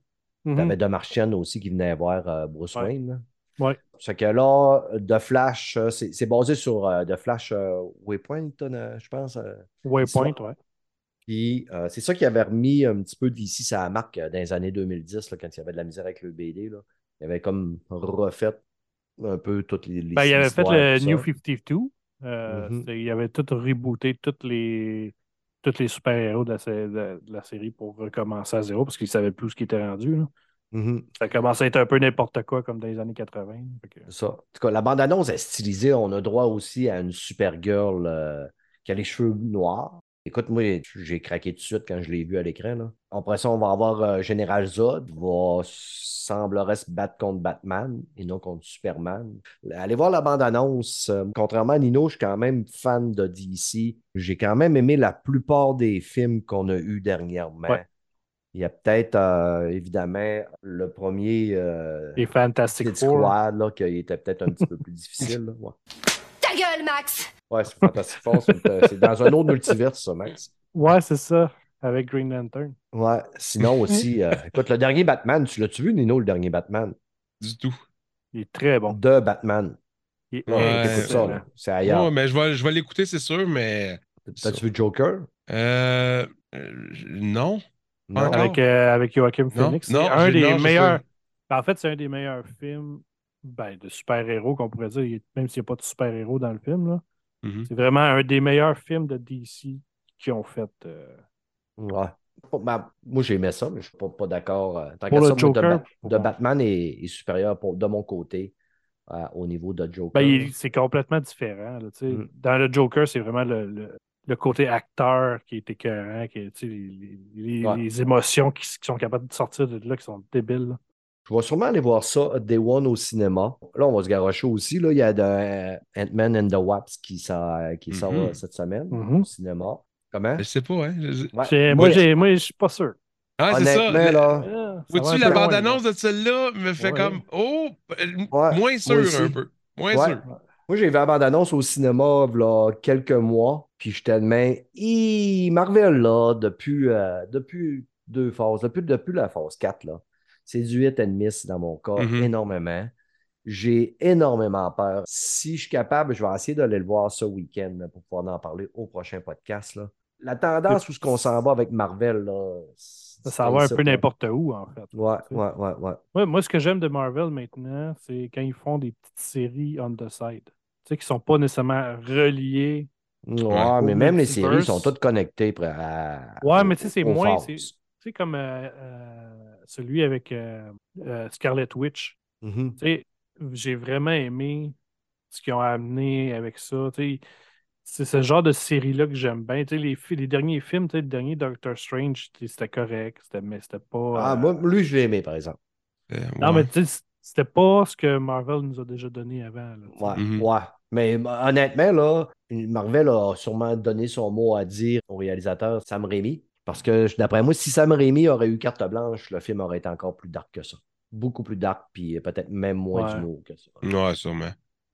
mhm. T'avais De Martian aussi qui venait voir euh, Bruce Ouais. Wayne. Ouais. C'est que là, The Flash, euh, c'est basé sur euh, The Flash euh, Waypoint, euh, je pense. euh. Waypoint. Puis euh, c'est ça qui avait remis un petit peu d'ici sa marque dans les années 2010, là, quand il y avait de la misère avec le BD. Là. Il avait comme refait un peu toutes les, les Ben, il avait fait le New ça. 52. Euh, Mhm. c'était- Il avait tout rebooté toutes les, tous les super-héros de, la sé- de- de la série pour recommencer à zéro parce qu'il ne savait plus où ce qui était rendu. là. Mhm. Ça commençait à être un peu n'importe quoi comme dans les années 80. Fait que- C'est ça. En tout cas, la bande-annonce est stylisée. On a droit aussi à une Supergirl euh, qui a les cheveux noirs. Écoute, moi, j'ai craqué tout de suite quand je l'ai vu à l'écran. Après ça, on va avoir euh, Général Zod va semblerait se battre contre Batman et non contre Superman. Allez voir la bande-annonce. Euh, Contrairement à Nino, je suis quand même fan de DC. J'ai quand même aimé la plupart des films qu'on a eus dernièrement. Ouais. Il y a peut-être, euh, évidemment, le premier euh, Les Fantastic Four. Squad, là, qui était peut-être un petit peu plus difficile. là. Ouais, Ta gueule, Max! ouais c'est Fantastic Four. C'est euh, c'est dans un autre multiverse, ça, Max. Ouais, c'est ça. Avec Green Lantern. Ouais, sinon aussi, euh, écoute, le dernier Batman, tu l'as-tu vu, Nino, le dernier Batman? Du tout. Il est très bon. De Batman. Il est Ouais, Ouais. écoute ça, là. C'est ailleurs. Ouais, mais je vais, je vais l'écouter, c'est sûr, mais. T'as-tu vu Joker? Euh, euh, non. Non. Avec, euh, avec Joaquin Non, Phoenix. C'est non, un des meilleurs. Ben, en fait, c'est un des meilleurs films ben, de super-héros qu'on pourrait dire, même s'il n'y a pas de super-héros dans le film. là. Mhm. C'est vraiment un des meilleurs films de DC qui ont fait. euh, Ouais. Ben, moi, j'aimais ça, mais je suis pas, pas d'accord. euh, Tant Pour le ça, moi, de, Joker, Ba- pour de. Batman est, est supérieur pour- de mon côté euh, au niveau de Joker. Ben, il- c'est complètement différent. là, tu sais. Mm. Dans le Joker, c'est vraiment le, le- le côté acteur qui est écœurant, qui est, tu sais, les, les- les- Ouais. les émotions qui, qui sont capables de sortir de là, qui sont débiles. là. Je vais sûrement aller voir ça, Day One au cinéma. Là, on va se garocher aussi. Là. Il y a de, euh, Ant-Man and the Wasp qui sort, qui sort Mhm. euh, cette semaine Mhm. au cinéma. Comment? Je sais pas, hein. je- Ouais. J'ai- Moi, Moi, j'ai- moi, je suis pas sûr. Ah, c'est ça. là, Ah, va Vois-tu la bande-annonce de celle-là? Me fait Ouais. comme Oh, euh, Ouais, moins sûr un peu. Moins Ouais. sûr. Moi, j'ai vu la bande-annonce au cinéma là, quelques mois, puis j'étais tellement. Hi, Marvel, là, depuis, euh, depuis deux phases, depuis, depuis la phase 4, là. C'est du hit and miss dans mon cas, Mhm. énormément. J'ai énormément peur. Si je suis capable, je vais essayer d'aller le voir ce week-end là, pour pouvoir en parler au prochain podcast. Là. La tendance où ce qu'on s'en va avec Marvel, là. Ça s'en va un peu n'importe où, en fait. Ouais, ouais, ouais, ouais. Ouais, moi, ce que j'aime de Marvel maintenant, c'est quand ils font des petites séries on the side. Tu sais, qui sont pas nécessairement reliées. Ouais, Ouais. mais même les séries sont toutes connectées près à. Ouais, mais tu sais, c'est moins. Tu sais, comme euh, euh, celui avec euh, euh, Scarlet Witch. Mhm. Tu sais, j'ai vraiment aimé ce qu'ils ont amené avec ça. Tu sais, c'est ce genre de série-là que j'aime bien. Tu sais, les, les derniers films, tu sais, le dernier Doctor Strange, tu sais, c'était correct, c'était- mais c'était pas. Ah, euh, moi, lui, je l'ai aimé, par exemple. Euh, Non, ouais. mais tu sais, c'était pas ce que Marvel nous a déjà donné avant. là. Ouais, Mhm. ouais. Mais honnêtement, là, Marvel a sûrement donné son mot à dire au réalisateur Sam Raimi. Parce que d'après moi, si Sam Raimi aurait eu carte blanche, le film aurait été encore plus dark que ça. Beaucoup plus dark, puis peut-être même moins Ouais. d'humour que ça. Ouais, sûrement.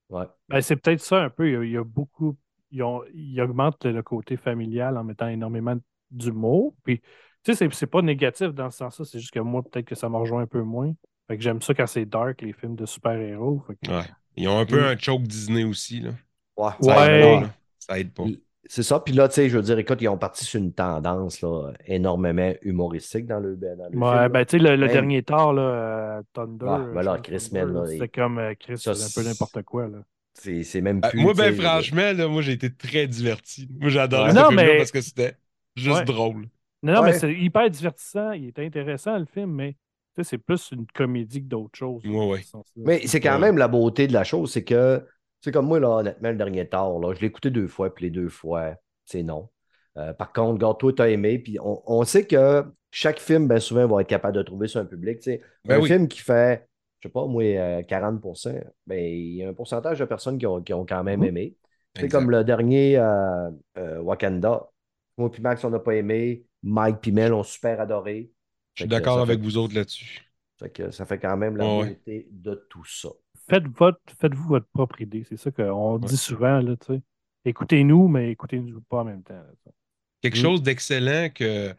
Ouais. Ben, c'est peut-être ça un peu. Il y a, il y a beaucoup. Ils, ont- ils augmentent le, le côté familial en mettant énormément d'humour. Puis, tu sais, c'est- c'est pas négatif dans ce sens-là. C'est juste que moi, peut-être que ça me rejoint un peu moins. Fait que j'aime ça quand c'est dark, les films de super-héros. Fait que- Ouais. Ils ont un peu Mm. un choke Disney aussi. Là. Ouais. Ça Ouais. aide pas, là. Ça aide pas. C'est ça. Puis là, tu sais, je veux dire, écoute, ils ont parti sur une tendance là, énormément humoristique dans le, dans le film. Ouais, là. ben, tu sais, le, dernier tard, là, euh, Thunder. Ouais, ben là, Chris Thunder, Mann, là, C'était il- comme euh, Chris, faisait un peu c'est- n'importe quoi. Là. C'est c'est même Euh, plus. moi, ben franchement, là, moi j'ai été très diverti. Moi Ouais. ce mais- parce que c'était. juste Ouais. drôle. Non, non, Ouais. mais c'est hyper divertissant. Il est intéressant, le film, mais c'est plus une comédie que d'autres choses. Ouais, ouais. dans ce sens-là. Mais c'est quand même la beauté de la chose, c'est que, c'est comme moi, là, honnêtement, le dernier tard, là, je l'ai écouté deux fois, puis les deux fois, c'est non. Euh, par contre, regarde, toi, tu as aimé, puis on, on sait que chaque film, bien souvent, va être capable de trouver sur un public. tu sais. Ben un oui. film qui fait, je sais pas, moi, euh, 40% ben, il y a un pourcentage de personnes qui ont, qui ont quand même Mhm. aimé. C'est comme le dernier euh, euh, Wakanda. Moi, puis Max, on n'a pas aimé. Mike puis Mel ont super adoré. Je suis d'accord avec fait- vous autres là-dessus. fait que ça fait quand même la Ouais, beauté de tout ça. Faites votre, faites-vous votre propre idée. C'est ça qu'on Ouais. dit souvent, là, tu sais. Écoutez-nous, mais écoutez-nous pas en même temps. là. Quelque chose d'excellent que,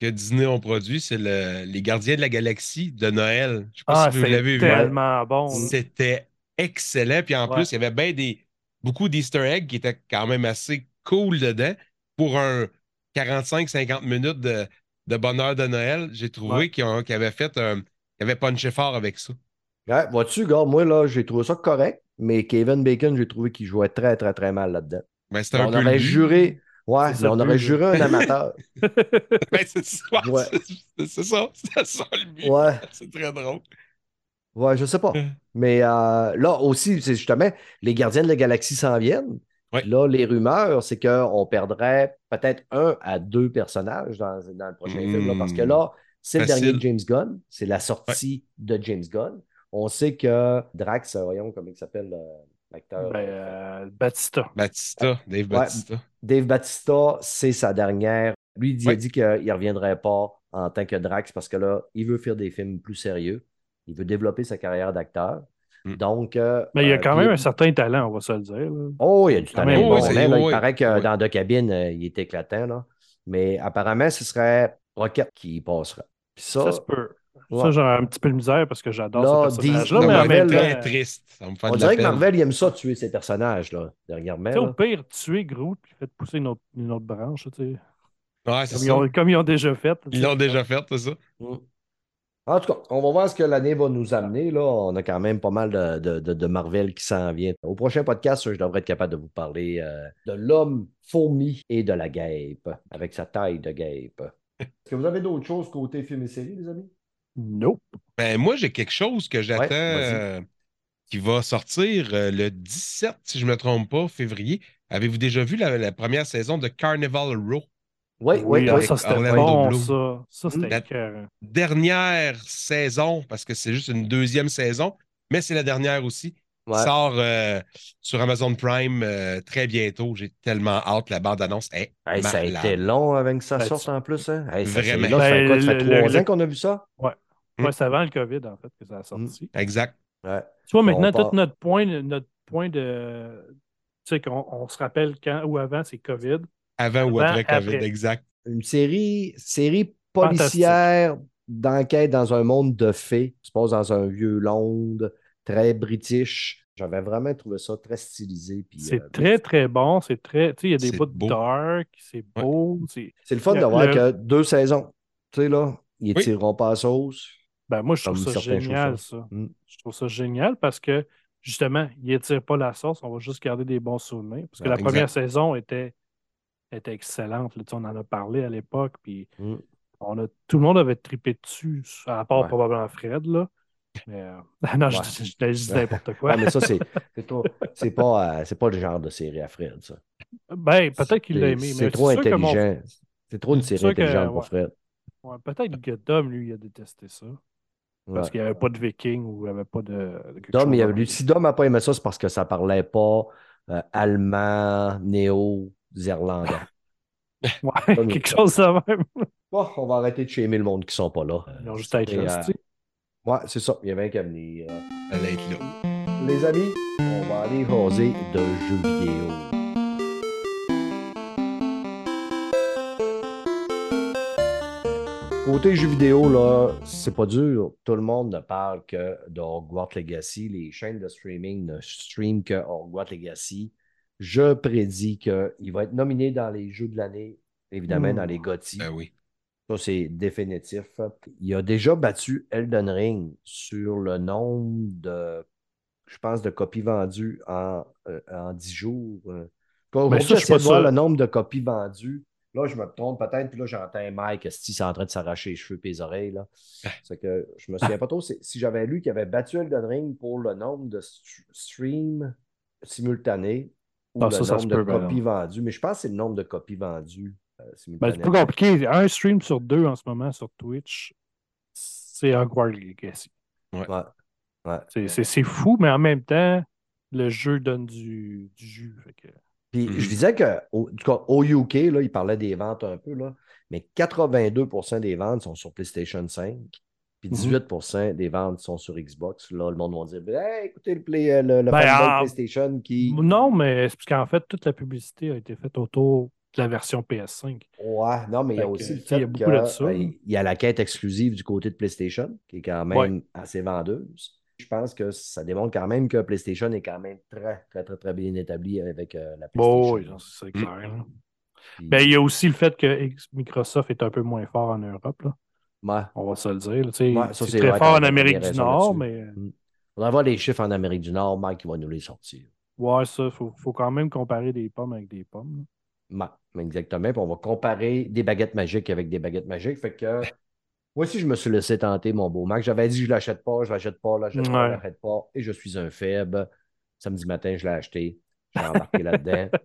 que Disney ont produit, c'est le- les Gardiens de la Galaxie de Noël. Je sais pas Ah, si vous c'est l'avez vu. tellement bon. C'était excellent. Puis en Ouais. plus, il y avait bien des, beaucoup d'Easter eggs qui étaient quand même assez cool dedans pour un 45-50 minutes de, de bonheur de Noël. J'ai trouvé Ouais. qu'ils avaient fait un. Qu'ils avaient punché fort avec ça. Ouais, vois-tu, gars, moi, là, j'ai trouvé ça correct, mais Kevin Bacon, j'ai trouvé qu'il jouait très, très, très mal là-dedans. Ben, c'était un On peu aurait juré, ouais, on aurait juré un amateur. Ben, c'est ça. Ouais. C'est- C'est ça. C'est ça le but. Ouais, C'est très drôle. ouais, je sais pas. Mais euh, là aussi, c'est justement, les gardiens de la galaxie s'en viennent. Ouais. Là, les rumeurs, c'est qu'on perdrait peut-être un à deux personnages dans, dans le prochain film. là, parce que là, c'est le dernier de James Gunn. C'est la sortie de James Gunn. On sait que Drax, euh, voyons comment il s'appelle euh, l'acteur. Ben, euh, Batista. Batista, Dave Ouais. Batista. Dave Batista, c'est sa dernière. Lui, il a dit qu'il ne reviendrait pas en tant que Drax parce que là, il veut faire des films plus sérieux. Il veut développer sa carrière d'acteur. Mm. Donc. euh, Mais il y a euh, quand même un certain talent, on va se le dire. là. Oh, il y a du Quand talent. même, bon, là, il paraît que dans deux cabines, euh, il est éclatant. Là. Mais apparemment, ce serait Rocket qui y passera. Puis ça, Ça se peut. ouais. Ça, j'ai un petit peu de misère parce que j'adore Là, ce personnage-là. Mais Marvel, très triste. Ça me on de la dirait que. Marvel, il aime ça tuer ses personnages, là, dernièrement. sais, au là. pire, tuer Groot puis faites pousser une autre, une autre branche. tu sais. Ouais, c'est Comme, ça. ils ont, comme ils ont déjà fait. Ils l'ont déjà fait, c'est ça. Mm. En tout cas, on va voir ce que l'année va nous amener. Là. On a quand même pas mal de, de- de- de Marvel qui s'en vient. Au prochain podcast, je devrais être capable de vous parler euh, de l'homme fourmi et de la guêpe, avec sa taille de guêpe. Est-ce que vous avez d'autres choses côté film et série, les amis? Nope. Ben, moi, j'ai quelque chose que j'attends euh, qui va sortir euh, le 17, si je ne me trompe pas, février. Avez-vous déjà vu la, la première saison de Carnival Row? Oui, oui, Oui, oui. ça c'était bon, ça. Ça, c'était La-. Dernière saison, parce que c'est juste une deuxième saison, mais c'est la dernière aussi. Ouais. Sort euh, sur Amazon Prime euh, très bientôt. J'ai tellement hâte. La bande-annonce est Hey, ça a été long avec que ça Ben, sorte en plus. Hein? Hey, ça, c'est- Vraiment. Là, ça fait Ben, quoi? Ça fait le- trois ans qu'on a vu ça? Ouais, Mm. c'est avant le COVID, en fait, que ça a sorti. Exact. Ouais. Tu vois, On maintenant, tout notre point, notre point de. Tu sais, qu'on on se rappelle quand ou avant, c'est COVID. Avant ou après COVID, après. exact. Une série, série policière d'enquête dans un monde de fées. Se passe dans un vieux Londres, très british. J'avais vraiment trouvé ça très stylisé. C'est euh, très, très bon. C'est très. Tu sais, il y a des bouts beau. dark, c'est beau. c'est- C'est le fun de voir le- que deux saisons, tu sais, là, ils Oui. tireront pas à sauce. Ben, moi, je trouve ça génial, ça. Mm. Je trouve ça génial parce que, justement, il étire pas la sauce. On va juste garder des bons souvenirs. Parce que Ouais, la exact. première saison était, était excellente. là. On en a parlé à l'époque. Puis Mm. on a, tout le monde avait trippé dessus, à part Ouais. probablement Fred. Là. Mais, euh, non, je, Ouais. je- je- je dis n'importe quoi. Ouais, mais ça, c'est c'est pas, euh, c'est pas le genre de série à Fred, ça. Ben, peut-être qu'il l'a aimé. C'est trop mon- intelligent. C'est trop une série que, intelligente pour. Fred. Ouais, peut-être que Dom, lui, il a détesté ça. Parce qu'il n'y avait pas de viking ou il n'y avait pas de. Dom, chose il de avait- même. si Dom n'a pas aimé ça, c'est parce que ça parlait pas euh, allemand, Ouais, il- quelque chose de même. Bon, on va arrêter de shamer le monde qui sont pas là. Ils ont juste à être là, euh? Ouais, c'est ça. Il y avait un qu'à venir. Elle être là. Les amis, on va aller jaser de jeux vidéo. Côté jeux vidéo, là, c'est pas dur. Tout le monde ne parle que de Hogwarts Legacy. Les chaînes de streaming ne streament que Hogwarts Legacy. Je prédis qu'il va être nominé dans les jeux de l'année, évidemment Hmm. dans les GOTY. Ben oui. Ça, c'est définitif. Il a déjà battu Elden Ring sur le nombre de, je pense, de copies vendues en, euh, en 10 jours. Euh, Quand Ben, ça, je pas voir le nombre de copies vendues Là, je me trompe peut-être, puis là, j'entends Mike, si c'est en train de s'arracher les cheveux et les oreilles. Là? C'est que je me souviens pas trop. Si j'avais lu qu'il avait battu Elden Ring pour le nombre de st- streams simultanés ou Ah, le ça, ça nombre se de peut, ben copies vendues, mais je pense que c'est le nombre de copies vendues euh, Ben, c'est plus compliqué. Un stream sur deux en ce moment sur Twitch, c'est Hogwarts Legacy. Ouais. Ouais. C'est- C'est c'est fou, mais en même temps, le jeu donne du, du jus. fait que- Puis Mhm. je disais que, au, au UK, là, il parlait des ventes un peu, là, mais 82% des ventes sont sur PlayStation 5, puis Mhm. 18% des ventes sont sur Xbox. Là, le monde va dire Hey, écoutez le, play, euh, le, le Ben, PlayStation qui. Non, mais c'est parce qu'en fait, toute la publicité a été faite autour de la version PS5. Ouais, non, mais il y a aussi il y a beaucoup que, de ça, ben, là. il y a la quête exclusive du côté de PlayStation, qui est quand même Ouais. assez vendeuse. Je pense que ça démontre quand même que PlayStation est quand même très, très, très, très bien établi avec euh, la PlayStation. Bon, oui, c'est clair. Puis- Ben, il y a aussi le fait que Microsoft est un peu moins fort en Europe. Là. Ouais. On va se le dire. tu sais, Ouais, ça, c'est très vrai, fort en Amérique du Nord, mais On va voir les chiffres en Amérique du Nord, Mike, qui va nous les sortir. ouais, ça, il faut, faut quand même comparer des pommes avec des pommes. Ouais, exactement. Puis on va comparer des baguettes magiques avec des baguettes magiques. Fait que moi aussi, je me suis laissé tenter, mon beau Mac. J'avais dit je l'achète pas, je l'achète pas, je l'achète pas, je l'achète pas. Et je suis un faible. Samedi matin, je l'ai acheté. J'ai embarqué là-dedans.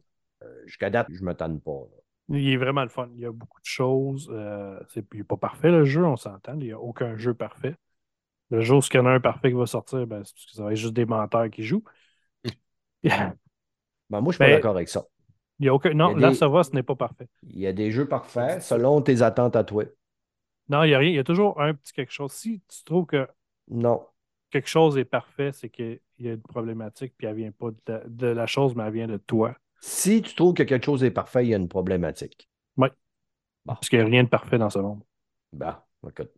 Euh, Jusqu'à date, je me tanne pas. là. Il est vraiment le fun. Il y a beaucoup de choses. Euh, c'est, il n'est pas parfait le jeu, on s'entend. Il n'y a aucun jeu parfait. Le jour où il y en a un parfait qui va sortir, ben, c'est parce que ça va être juste des menteurs qui jouent. il Ben, moi, je suis pas Ben, d'accord avec ça. y a aucun... Non, Il là, ça va, ce n'est pas parfait. Il y a des jeux parfaits selon tes attentes à toi. Non, il n'y a rien. Il y a toujours un petit quelque chose. Si tu trouves que Non. quelque chose est parfait, c'est qu'il y a une problématique, puis elle vient pas de la, de la chose, mais elle vient de toi. Si tu trouves que quelque chose est parfait, il y a une problématique. Parce qu'il n'y a rien de parfait dans ce monde. Ben, écoute.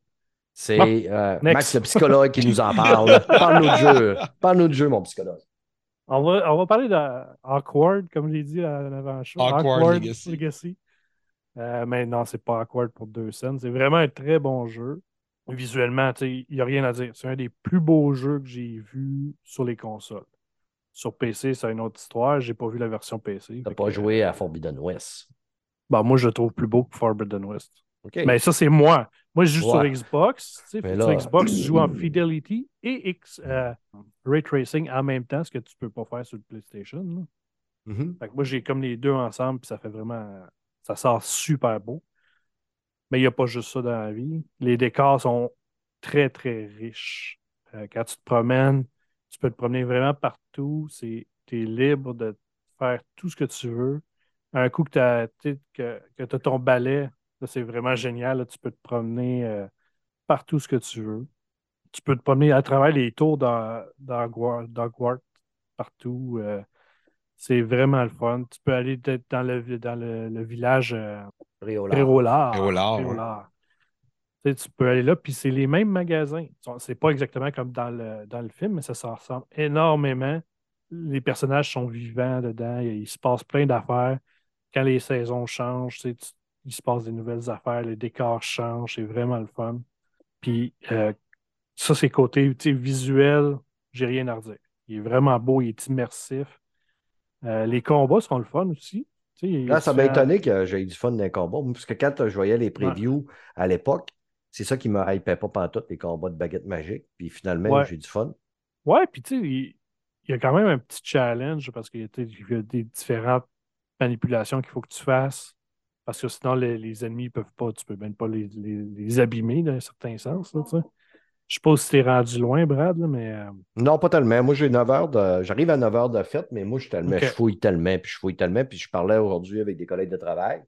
C'est Bon, euh. Max, le psychologue, qui nous en parle. Parle-nous de jeu. Parle-nous de jeu, mon psychologue. On va, on va parler d'Awkward, comme j'ai dit à l'avant-show. Awkward Legacy. Euh, mais non, c'est pas Awkward pour deux scènes. C'est vraiment un très bon jeu. Visuellement, il n'y a rien à dire. C'est un des plus beaux jeux que j'ai vus sur les consoles. Sur PC, c'est une autre histoire. J'ai pas vu la version PC. T'as pas que, joué à Forbidden West. ben, moi, je le trouve plus beau que Forbidden West. Mais ça, c'est moi. Moi, je joue Ouais. sur Xbox. sur Xbox, je joue en Fidelity et X, euh, Ray Tracing en même temps, ce que tu peux pas faire sur le PlayStation. là. Mhm. Fait que moi, j'ai comme les deux ensemble, puis ça fait vraiment. Ça sort super beau. Mais il n'y a pas juste ça dans la vie. Les décors sont très, très riches. Euh, quand tu te promènes, tu peux te promener vraiment partout. Tu es libre de faire tout ce que tu veux. Un coup que tu as, que, que t'as ton balai, c'est vraiment génial. là, tu peux te promener euh, partout ce que tu veux. Tu peux te promener à travers les tours dans, dans d'Hogwarts, partout. euh, c'est vraiment le fun. Tu peux aller dans le, dans le, le village euh, Réolard. Tu sais, tu peux aller là, puis c'est les mêmes magasins. C'est pas exactement comme dans le, dans le film, mais ça s'en ressemble énormément. Les personnages sont vivants dedans. Il, il se passe plein d'affaires. Quand les saisons changent, tu sais, tu- il se passe des nouvelles affaires, les décors changent, c'est vraiment le fun. Puis euh, ça, c'est côté tu sais, visuel, j'ai rien à redire. Il est vraiment beau, il est immersif. Euh, les combats sont le fun aussi. Là, ça m'a étonné que j'ai eu du fun dans les combats. Parce que quand je voyais les previews à l'époque, c'est ça qui me hypait pas pantoute, les combats de baguettes magiques. Puis finalement, Ouais. j'ai du fun. Ouais, puis tu sais, il, il y a quand même un petit challenge parce qu'il y a, tu y des différentes manipulations qu'il faut que tu fasses. Parce que sinon, les, les ennemis ne peuvent pas, tu peux même pas les, les, les abîmer d'un certain sens. Là, tu sais. Je sais pas si t'es rendu loin, Brad, là, mais euh, Non, pas tellement. Moi, j'ai 9 heures de. J'arrive à 9 heures de fête, mais moi, je, suis tellement... Je fouille tellement, puis je fouille tellement. Puis je parlais aujourd'hui avec des collègues de travail.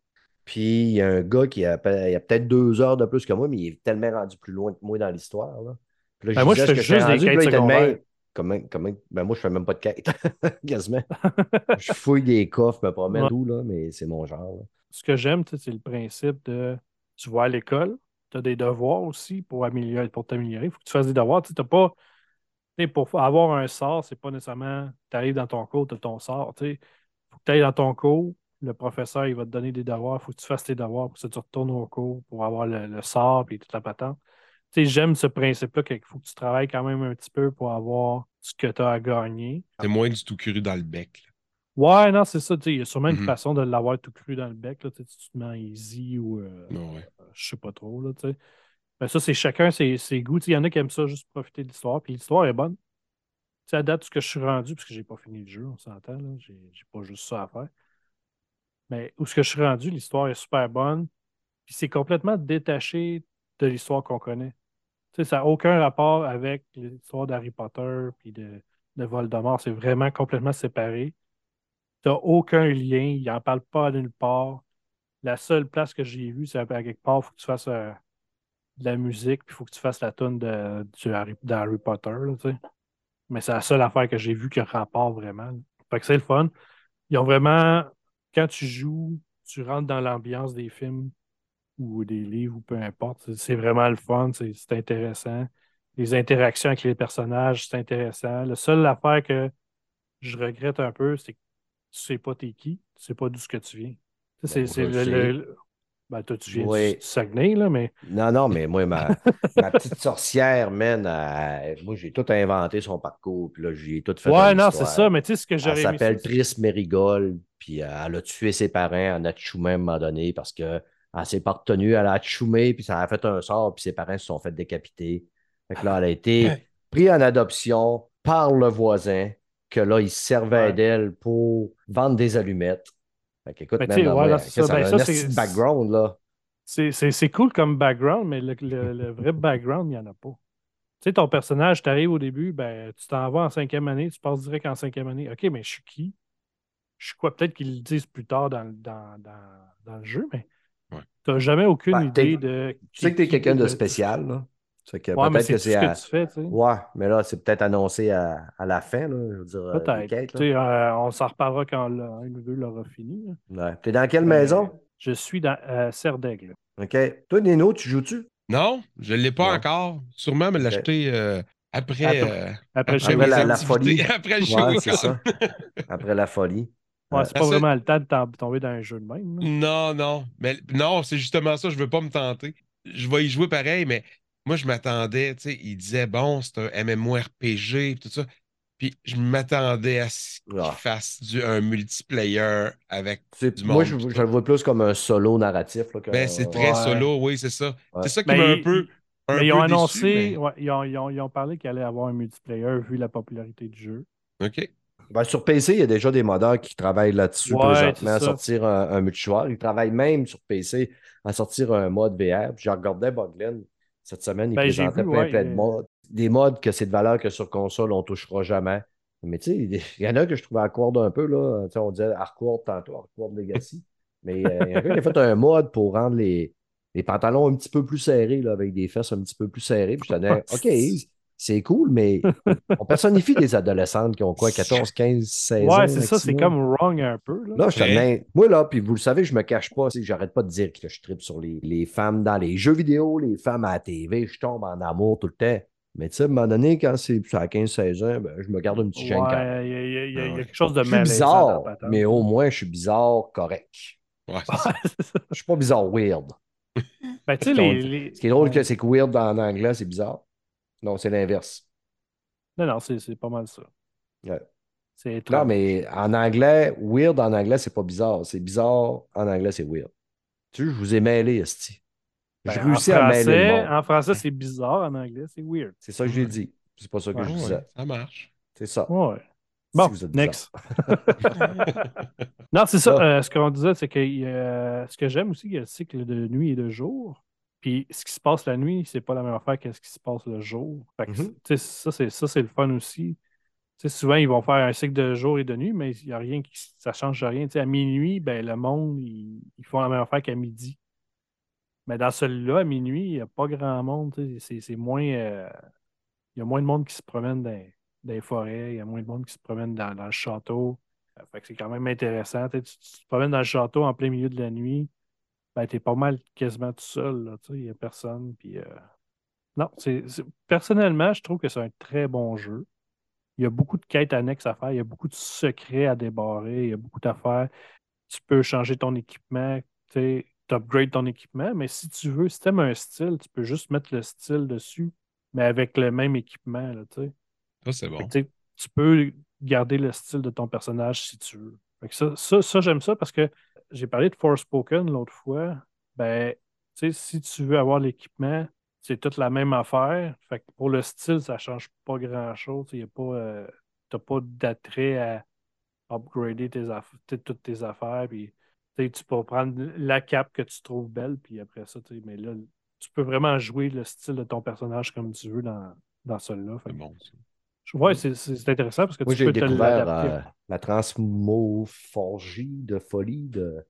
Puis il y a un gars qui a, il a peut-être deux heures de plus que moi, mais il est tellement rendu plus loin que moi dans l'histoire. là. Puis là, Ben, moi, je fais juste des rendu, là, secondaires. Comment, comment... Ben, moi, je fais même pas de quête. Quasiment. je fouille des coffres, me promène Ouais. tout, là, mais c'est mon genre. là. ce que j'aime, c'est le principe de tu vas à l'école, tu as des devoirs aussi pour améliorer, pour t'améliorer. Il faut que tu fasses des devoirs. Tu pas. pour avoir un sort, c'est pas nécessairement tu arrives dans ton cours, tu as ton sort. Il faut que tu ailles dans ton cours, le professeur il va te donner des devoirs, il faut que tu fasses tes devoirs pour que tu retournes au cours pour avoir le, le sort et toute la patente. Tu sais, J'aime ce principe-là qu'il faut que tu travailles quand même un petit peu pour avoir ce que tu as à gagner. C'est moins du tout cru dans le bec. Ouais, non, c'est ça. Il y a sûrement une Mhm. façon de l'avoir tout cru dans le bec. Là, tu te mets easy ou euh, Non, ouais. je sais pas trop. Là. Ben, ça, c'est chacun ses, ses goûts. Il y en a qui aiment ça juste profiter de l'histoire. Puis l'histoire est bonne. Tu sais, à date, ce que je suis rendu, parce que j'ai pas fini le jeu, on s'entend, j'ai pas juste ça à faire. Mais où ce que je suis rendu, l'histoire est super bonne. Puis c'est complètement détaché de l'histoire qu'on connaît. Tu sais, ça n'a aucun rapport avec l'histoire d'Harry Potter puis de, de Voldemort. C'est vraiment complètement séparé. Tu n'as aucun lien. Il n'en parle pas nulle part. La seule place que j'ai vue, c'est à quelque part, il faut que tu fasses euh, de la musique, puis il faut que tu fasses la tune de, Harry, Potter. tu sais. Mais c'est la seule affaire que j'ai vue qui a rapport vraiment. Fait que c'est le fun. Ils ont vraiment, quand tu joues, tu rentres dans l'ambiance des films ou des livres ou peu importe. C'est- vraiment le fun, c'est intéressant. Les interactions avec les personnages, c'est intéressant. La seule affaire que je regrette un peu, c'est que tu sais pas t'es qui, tu sais pas d'où ce que tu viens. Ben, c'est le, sais. le- ben, toi, tu viens Oui. du, du Saguenay, là, mais Non, non, mais moi, ma, ma petite sorcière, man, elle- moi, j'ai tout inventé son parcours, puis là, j'ai tout fait. ouais, non, c'est ça, mais tu sais, ce que Elle j'aurais aimé s'appelle Tris Mérigold, puis euh, elle a tué ses parents en Atchoumé à un moment donné parce qu'elle s'est pas retenue, elle a atchoumé, puis ça a fait un sort, puis ses parents se sont fait décapiter. Fait que là, elle a été prise en adoption par le voisin, que là, il se servait Ouais. d'elle pour vendre des allumettes. Fait Ben, ouais, ça. Ben, a ça, background, là. C'est- cool comme background, mais le, le- le vrai background, il n'y en a pas. Tu sais, ton personnage, tu arrives au début, ben, tu t'en vas en cinquième année, tu passes direct en cinquième année. OK, mais je suis qui? Je suis quoi? Peut-être qu'ils le disent plus tard dans, le- dans, dans, dans le jeu, mais Ouais. tu n'as jamais aucune Ben, idée de. Tu sais que tu es quelqu'un de de- spécial, là. Fait que Ouais, mais peut-être c'est que tout c'est ce à... que tu fais, tu sais? Ouais, mais là, c'est peut-être annoncé à, à la fin, là, je veux dire, euh, Peut-être. euh, on s'en reparlera quand le- un ou deux l'aura fini. là. Ouais. T'es dans quelle Mais maison? Je suis dans euh. OK. Toi, Nino, tu joues-tu? Non, je ne l'ai pas encore. Sûrement me l'acheter euh, après, Après- euh, Après, la- folie. Après le Ouais, show. c'est ça. Après la folie. Ouais, c'est pas vraiment le temps de tom- tomber dans un jeu de même. là. Non, non. Mais non, c'est justement ça, je veux pas me tenter. Je vais y jouer pareil, mais moi, je m'attendais, tu sais, il disait, bon, c'est un MMORPG, tout ça. Puis je m'attendais à ce qu'il Ah. fasse du, un multiplayer avec. Du moi, monde, je, tout je le vois plus comme un solo narratif. Là, que- Ben, c'est très Ouais. solo, oui, c'est ça. Ouais. C'est ça qui Ben, m'a un peu. un Mais ils peu ont déçu, annoncé, mais- ouais, ils, ont, ils ont- ils ont parlé qu'il allait avoir un multiplayer vu la popularité du jeu. OK. Ben, sur PC, il y a déjà des modeurs qui travaillent là-dessus Ouais, présentement à sortir un, un multijoueur. Ils travaillent même sur PC à sortir un mode VR. Puis, je regardais Boglen cette semaine, il Ben, présentait vu, plein, ouais, plein de il- modes. Des modes que c'est de valeur que sur console, on ne touchera jamais. Mais tu sais, il y en a que je trouvais awkward un peu. Là. On disait Hardcore tantôt, Hardcore Legacy. Mais euh, il y en a un qui a fait un mode pour rendre les, les pantalons un petit peu plus serrés, là, avec des fesses un petit peu plus serrées. Puis je disais, OK, c'est cool, mais on personnifie des adolescentes qui ont quoi, 14, 15, 16 ans. Ouais, c'est ça, c'est comme wrong un peu. Là. Là, je te Ouais. moi, là, puis vous le savez, je me cache pas. J'arrête pas de dire que je tripe sur les, les femmes dans les jeux vidéo, les femmes à la TV. Je tombe en amour tout le temps. Mais tu sais, à un moment donné, quand c'est à 15-16 ans, ben, je me garde un petit gêne quand même. Ouais, il y, a- il y a- y ouais. quelque chose de Je suis malaisant bizarre, dans la patente. mais au moins, je suis bizarre correct. Ouais. Je suis pas bizarre weird. Ben, les, les- Ce qui est drôle, ouais. que c'est que weird en anglais, c'est bizarre. Non, c'est l'inverse. Non, non, c'est c'est pas mal ça. Ouais. C'est Non, mais en anglais, weird en anglais, c'est pas bizarre. C'est bizarre en anglais, c'est weird. Tu sais, je vous ai mêlé, Esti. J'ai Ben, réussi en à mêler le français, monde. en français, c'est bizarre. En anglais, c'est weird. C'est ça que j'ai dit. C'est pas ça que Ouais, je ouais. disais. Ça marche. C'est ça. Ouais. Si Bon, vous êtes bizarre. next. non, c'est ça. Ah. euh, ce qu'on disait, c'est que euh, ce que j'aime aussi, il y a le cycle de nuit et de jour. Puis ce qui se passe la nuit, c'est pas la même affaire que ce qui se passe le jour. Fait que, Mhm. ça, c'est ça, c'est le fun aussi. Tu sais, souvent, ils vont faire un cycle de jour et de nuit, mais il y a rien qui ça change rien. Tu sais, à minuit, ben, le monde, ils, ils font la même affaire qu'à midi. Mais dans celui-là, à minuit, il n'y a pas grand monde. C'est moins. euh, il y a moins de monde qui se promène dans, dans les forêts, il y a moins de monde qui se promène dans, dans le château. Fait que c'est quand même intéressant. Tu te promènes dans le château en plein milieu de la nuit, ben, tu es pas mal quasiment tout seul. Il n'y a personne. Puis, euh, Non, c'est personnellement, je trouve que c'est un très bon jeu. Il y a beaucoup de quêtes annexes à faire, il y a beaucoup de secrets à débarrer, il y a beaucoup d'affaires. Tu peux changer ton équipement, tu upgrades ton équipement, mais si tu veux, si tu aimes un style, tu peux juste mettre le style dessus, mais avec le même équipement. Là, tu sais. Ça, c'est bon. que, tu peux garder le style de ton personnage si tu veux. Ça, ça, j'aime ça parce que j'ai parlé de Forspoken l'autre fois. Ben, tu sais, si tu veux avoir l'équipement, c'est toute la même affaire. Fait que pour le style, ça change pas grand-chose. Tu n'as pas d'attrait à upgrader tes toutes tes affaires. Puis, tu peux prendre la cape que tu trouves belle, puis après ça, mais là, tu peux vraiment jouer le style de ton personnage comme tu veux dans, dans celui-là. Fait bon. Je- Ouais, c'est intéressant parce que Moi, tu peux te découvert l'adapter. euh, la transmorphagie de folie de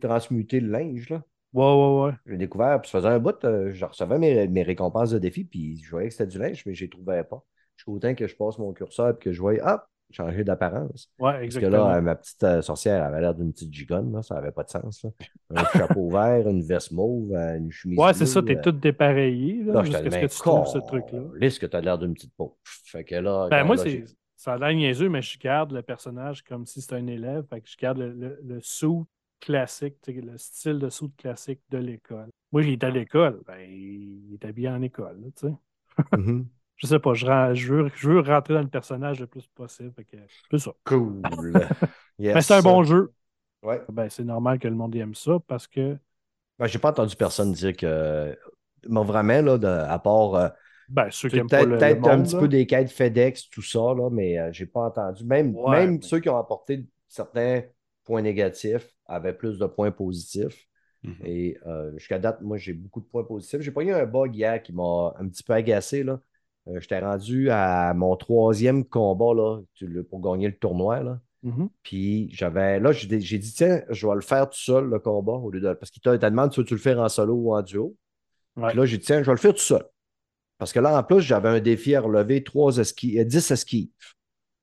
transmuter le linge. Là. Ouais, ouais, ouais. J'ai découvert, puis ça faisait un bout, euh, je recevais mes, mes récompenses de défi, puis je voyais que c'était du linge, mais je ne les trouvais pas. Jusqu'au temps que je passe mon curseur et que je voyais, ah, changer d'apparence. Ouais, Parce que exactement. là, ma petite euh, sorcière avait l'air d'une petite gigonne, là, ça n'avait pas de sens. là. Un chapeau vert, une veste mauve, euh, une chemise ouais, c'est ça, t'es euh, tout dépareillé là, Là, jusqu'à ce que tu trouves ce truc-là. Lisse que tu as l'air d'une petite peau. Fait que là, Ben, moi, c'est, ça a l'air niaiseux, mais je garde le personnage comme si c'était un élève. Fait que je garde le, le, le suit classique, le style de suit classique de l'école. Moi, il est à l'école. Ben, il est habillé en école, tu sais. Mhm. Je sais pas, je, je, veux, je veux rentrer dans le personnage le plus possible. Fait que c'est ça. Cool. Yes. Mais c'est un bon jeu. Ouais. Ben, c'est normal que le monde aime ça parce que Ben, j'ai pas entendu personne dire que. Mais vraiment, là, de- à part. euh, ben, ceux qui Peut-être le, le peut-être un monde, petit là. peu des quêtes FedEx, tout ça, là, mais euh, j'ai pas entendu. Même, Ouais, même mais- ceux qui ont apporté certains points négatifs avaient plus de points positifs. Mhm. Et euh, jusqu'à date, moi, j'ai beaucoup de points positifs. J'ai pas eu un bug hier qui m'a un petit peu agacé. Là. Euh, J'étais rendu à mon troisième combat là, pour gagner le tournoi. Là. Mhm. Puis j'avais. Là, j'ai dit, tiens, je vais le faire tout seul, le combat, au lieu de. Parce qu'il te demande si tu veux le faire en solo ou en duo. Ouais. Puis là, j'ai dit, tiens, je vais le faire tout seul. Parce que là, en plus, j'avais un défi à relever 3 esquives, euh, 10 esquives.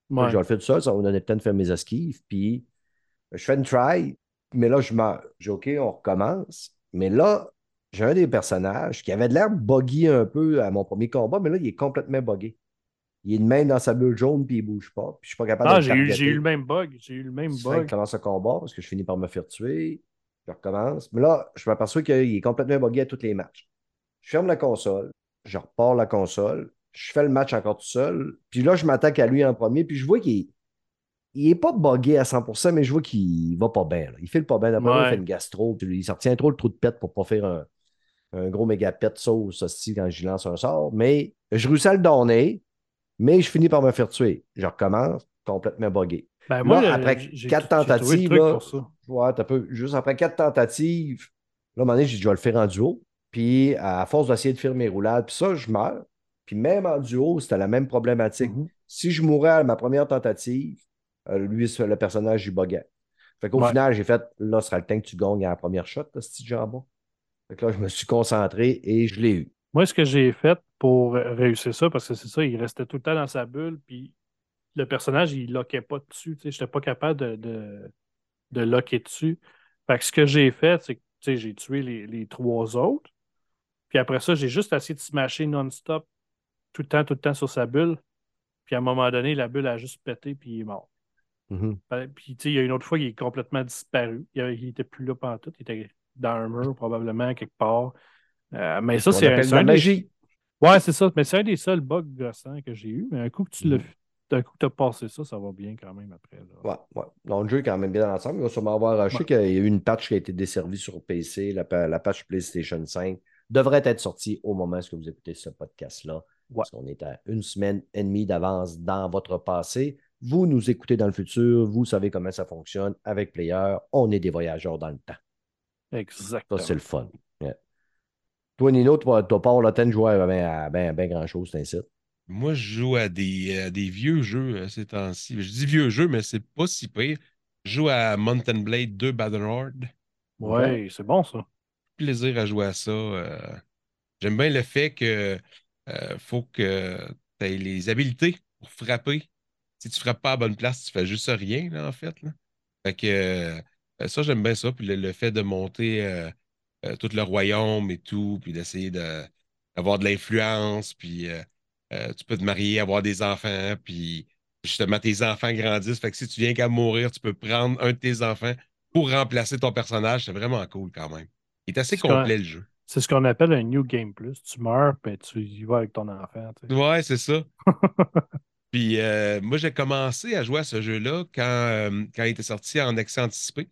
Ouais. Je vais le faire tout seul, ça va me donner le temps de faire mes esquives. Puis je fais une try, mais là, je meurs. J'ai OK, on recommence. Mais là, j'ai un des personnages qui avait de l'air buggy un peu à mon premier combat, mais là, il est complètement buggé. Il est de main dans sa bulle jaune, puis il bouge pas. Puis je suis pas capable Ah, de j'ai eu, j'ai eu le même bug. J'ai eu le même Je bug. commence le combat parce que je finis par me faire tuer. Je recommence. Mais là, je m'aperçois qu'il est complètement buggé à tous les matchs. Je ferme la console, je repars la console, je fais le match encore tout seul. Puis là, je m'attaque à lui en premier, puis je vois qu'il il est pas buggé à 100%, mais je vois qu'il va pas bien. là. Il file pas bien. D'après Ouais. il fait une gastro. Puis il s'en retient trop le trou de pète pour pas faire un, un gros méga pet sauce hostie quand j'y lance un sort. Mais je réussis à le donner, mais je finis par me faire tuer. Je recommence, complètement buggé. Ben, moi, Là, après quatre tentatives, là, pour ça. Ouais, t'as peu. Juste après quatre tentatives, là, à un moment donné, j'ai dit, je vais le faire en duo. Puis, à force d'essayer de faire mes roulades, puis ça, je meurs. Puis, même en duo, c'était la même problématique. Mhm. Si je mourais à ma première tentative, euh, lui, le personnage, il buguait. Fait qu'au Ouais. final, j'ai fait, là, ce sera le temps que tu gagnes à la première shot, ce petit jambon. Fait que là, je me suis concentré et je l'ai eu. Moi, ce que j'ai fait pour réussir ça, parce que c'est ça, il restait tout le temps dans sa bulle, puis le personnage, il loquait pas dessus. Je n'étais pas capable de, de, de loquer dessus. Fait que ce que j'ai fait, c'est que tu sais, j'ai tué les, les trois autres. Puis après ça, j'ai juste essayé de smasher non-stop tout le temps, tout le temps sur sa bulle. Puis à un moment donné, la bulle a juste pété, puis il est mort. Mhm. Fait- Puis tu sais, il y a une autre fois, il est complètement disparu. Il, il était plus là pendant tout. Il était dans un mur, probablement, quelque part. Euh, mais ça, c'est un des-. Ouais, c'est ça. Mais c'est un des seuls bugs gossants que j'ai eu. Mais un coup que tu l'as d'un coup que tu as passé ça, ça va bien quand même après. là. Ouais, ouais. Donc, le jeu est quand même bien dans l'ensemble. Il va sûrement avoir. Je sais Ouais. qu'il y a eu une patch qui a été desservie sur PC, la, la patch PlayStation 5 devrait être sortie au moment où vous écoutez ce podcast-là. Parce qu'on est à une semaine et demie d'avance dans votre passé. Vous nous écoutez dans le futur, vous savez comment ça fonctionne avec Player. On est des voyageurs dans le temps. Ça, Exactement. c'est le fun. Yeah. Toi, Nino, tu n'as pas le temps de jouer à ben, à ben, ben grand-chose, c'est ainsi. Moi, je joue à des, à des vieux jeux euh, ces temps-ci. Je dis vieux jeux, mais c'est pas si pire. Je joue à Mountain Blade 2 Battlelord. Ouais, c'est bon ça. Plaisir à jouer à ça. euh. J'aime bien le fait que euh, faut que tu aies les habiletés pour frapper. Si tu frappes pas à la bonne place, tu fais juste rien, là, en fait. là. Fait que euh, ça, j'aime bien ça. Puis le, le fait de monter euh, euh, tout le royaume et tout, puis d'essayer de- d'avoir de l'influence, puis euh, euh, tu peux te marier, avoir des enfants, puis justement, tes enfants grandissent. Fait que si tu viens qu'à mourir, tu peux prendre un de tes enfants pour remplacer ton personnage. C'est vraiment cool quand même. Il est assez complet, le jeu. C'est ce qu'on appelle un New Game Plus. Tu meurs, puis tu y vas avec ton enfant. tu sais. Ouais, c'est ça. Puis euh, moi, j'ai commencé à jouer à ce jeu-là quand, euh, quand il était sorti en accès anticipé.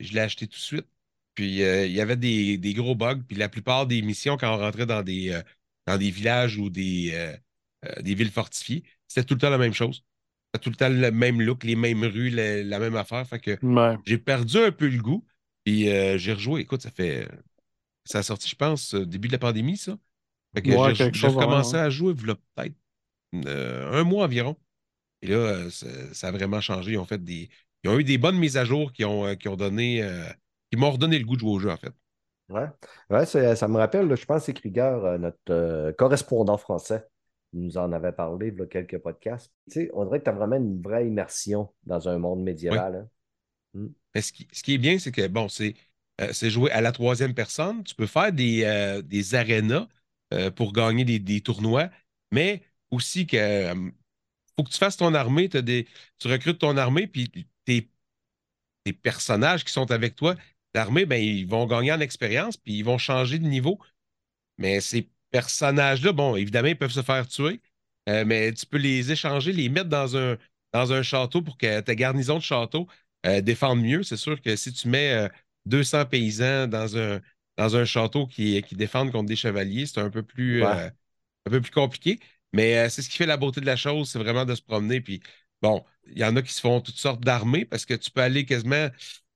Je l'ai acheté tout de suite. Puis euh, il y avait des, des gros bugs. Puis la plupart des missions, quand on rentrait dans des, euh, dans des villages ou des, euh, des villes fortifiées, c'était tout le temps la même chose. C'était tout le temps le même look, les mêmes rues, la, la même affaire. Fait que Ouais. j'ai perdu un peu le goût. Puis j'ai rejoué. Écoute, ça fait. Ça a sorti, je pense, début de la pandémie, ça. Fait que Ouais, j'ai recommencé ouais. à jouer, peut-être un mois environ. Et là, ça, ça a vraiment changé. Ils ont fait des. Ils ont eu des bonnes mises à jour qui ont, euh, qui ont donné. euh, qui m'ont redonné le goût de jouer au jeu, en fait. Ouais, ouais c'est- ça me rappelle, là, je pense c'est Krieger, euh, notre euh, correspondant français, nous en avait parlé il y a quelques podcasts. Tu sais, on dirait que tu as vraiment une vraie immersion dans un monde médiéval. hein. Mais ce qui, ce qui est bien, c'est que, bon, c'est euh, jouer à la troisième personne. Tu peux faire des, euh, des arénas euh, pour gagner des, des tournois, mais aussi que euh, faut que tu fasses ton armée. des, tu recrutes ton armée, puis tes, personnages qui sont avec toi, l'armée, ben, ils vont gagner en expérience, puis ils vont changer de niveau. Mais ces personnages-là, bon, évidemment, ils peuvent se faire tuer, euh, mais tu peux les échanger, les mettre dans un, dans un château pour que ta garnison de château euh, défende mieux. C'est sûr que si tu mets euh, 200 paysans dans un, dans un château qui, qui défendent contre des chevaliers, c'est un peu plus, Ouais. euh, un peu plus compliqué. Mais c'est ce qui fait la beauté de la chose, c'est vraiment de se promener. Puis bon, il y en a qui se font toutes sortes d'armées parce que tu peux aller quasiment,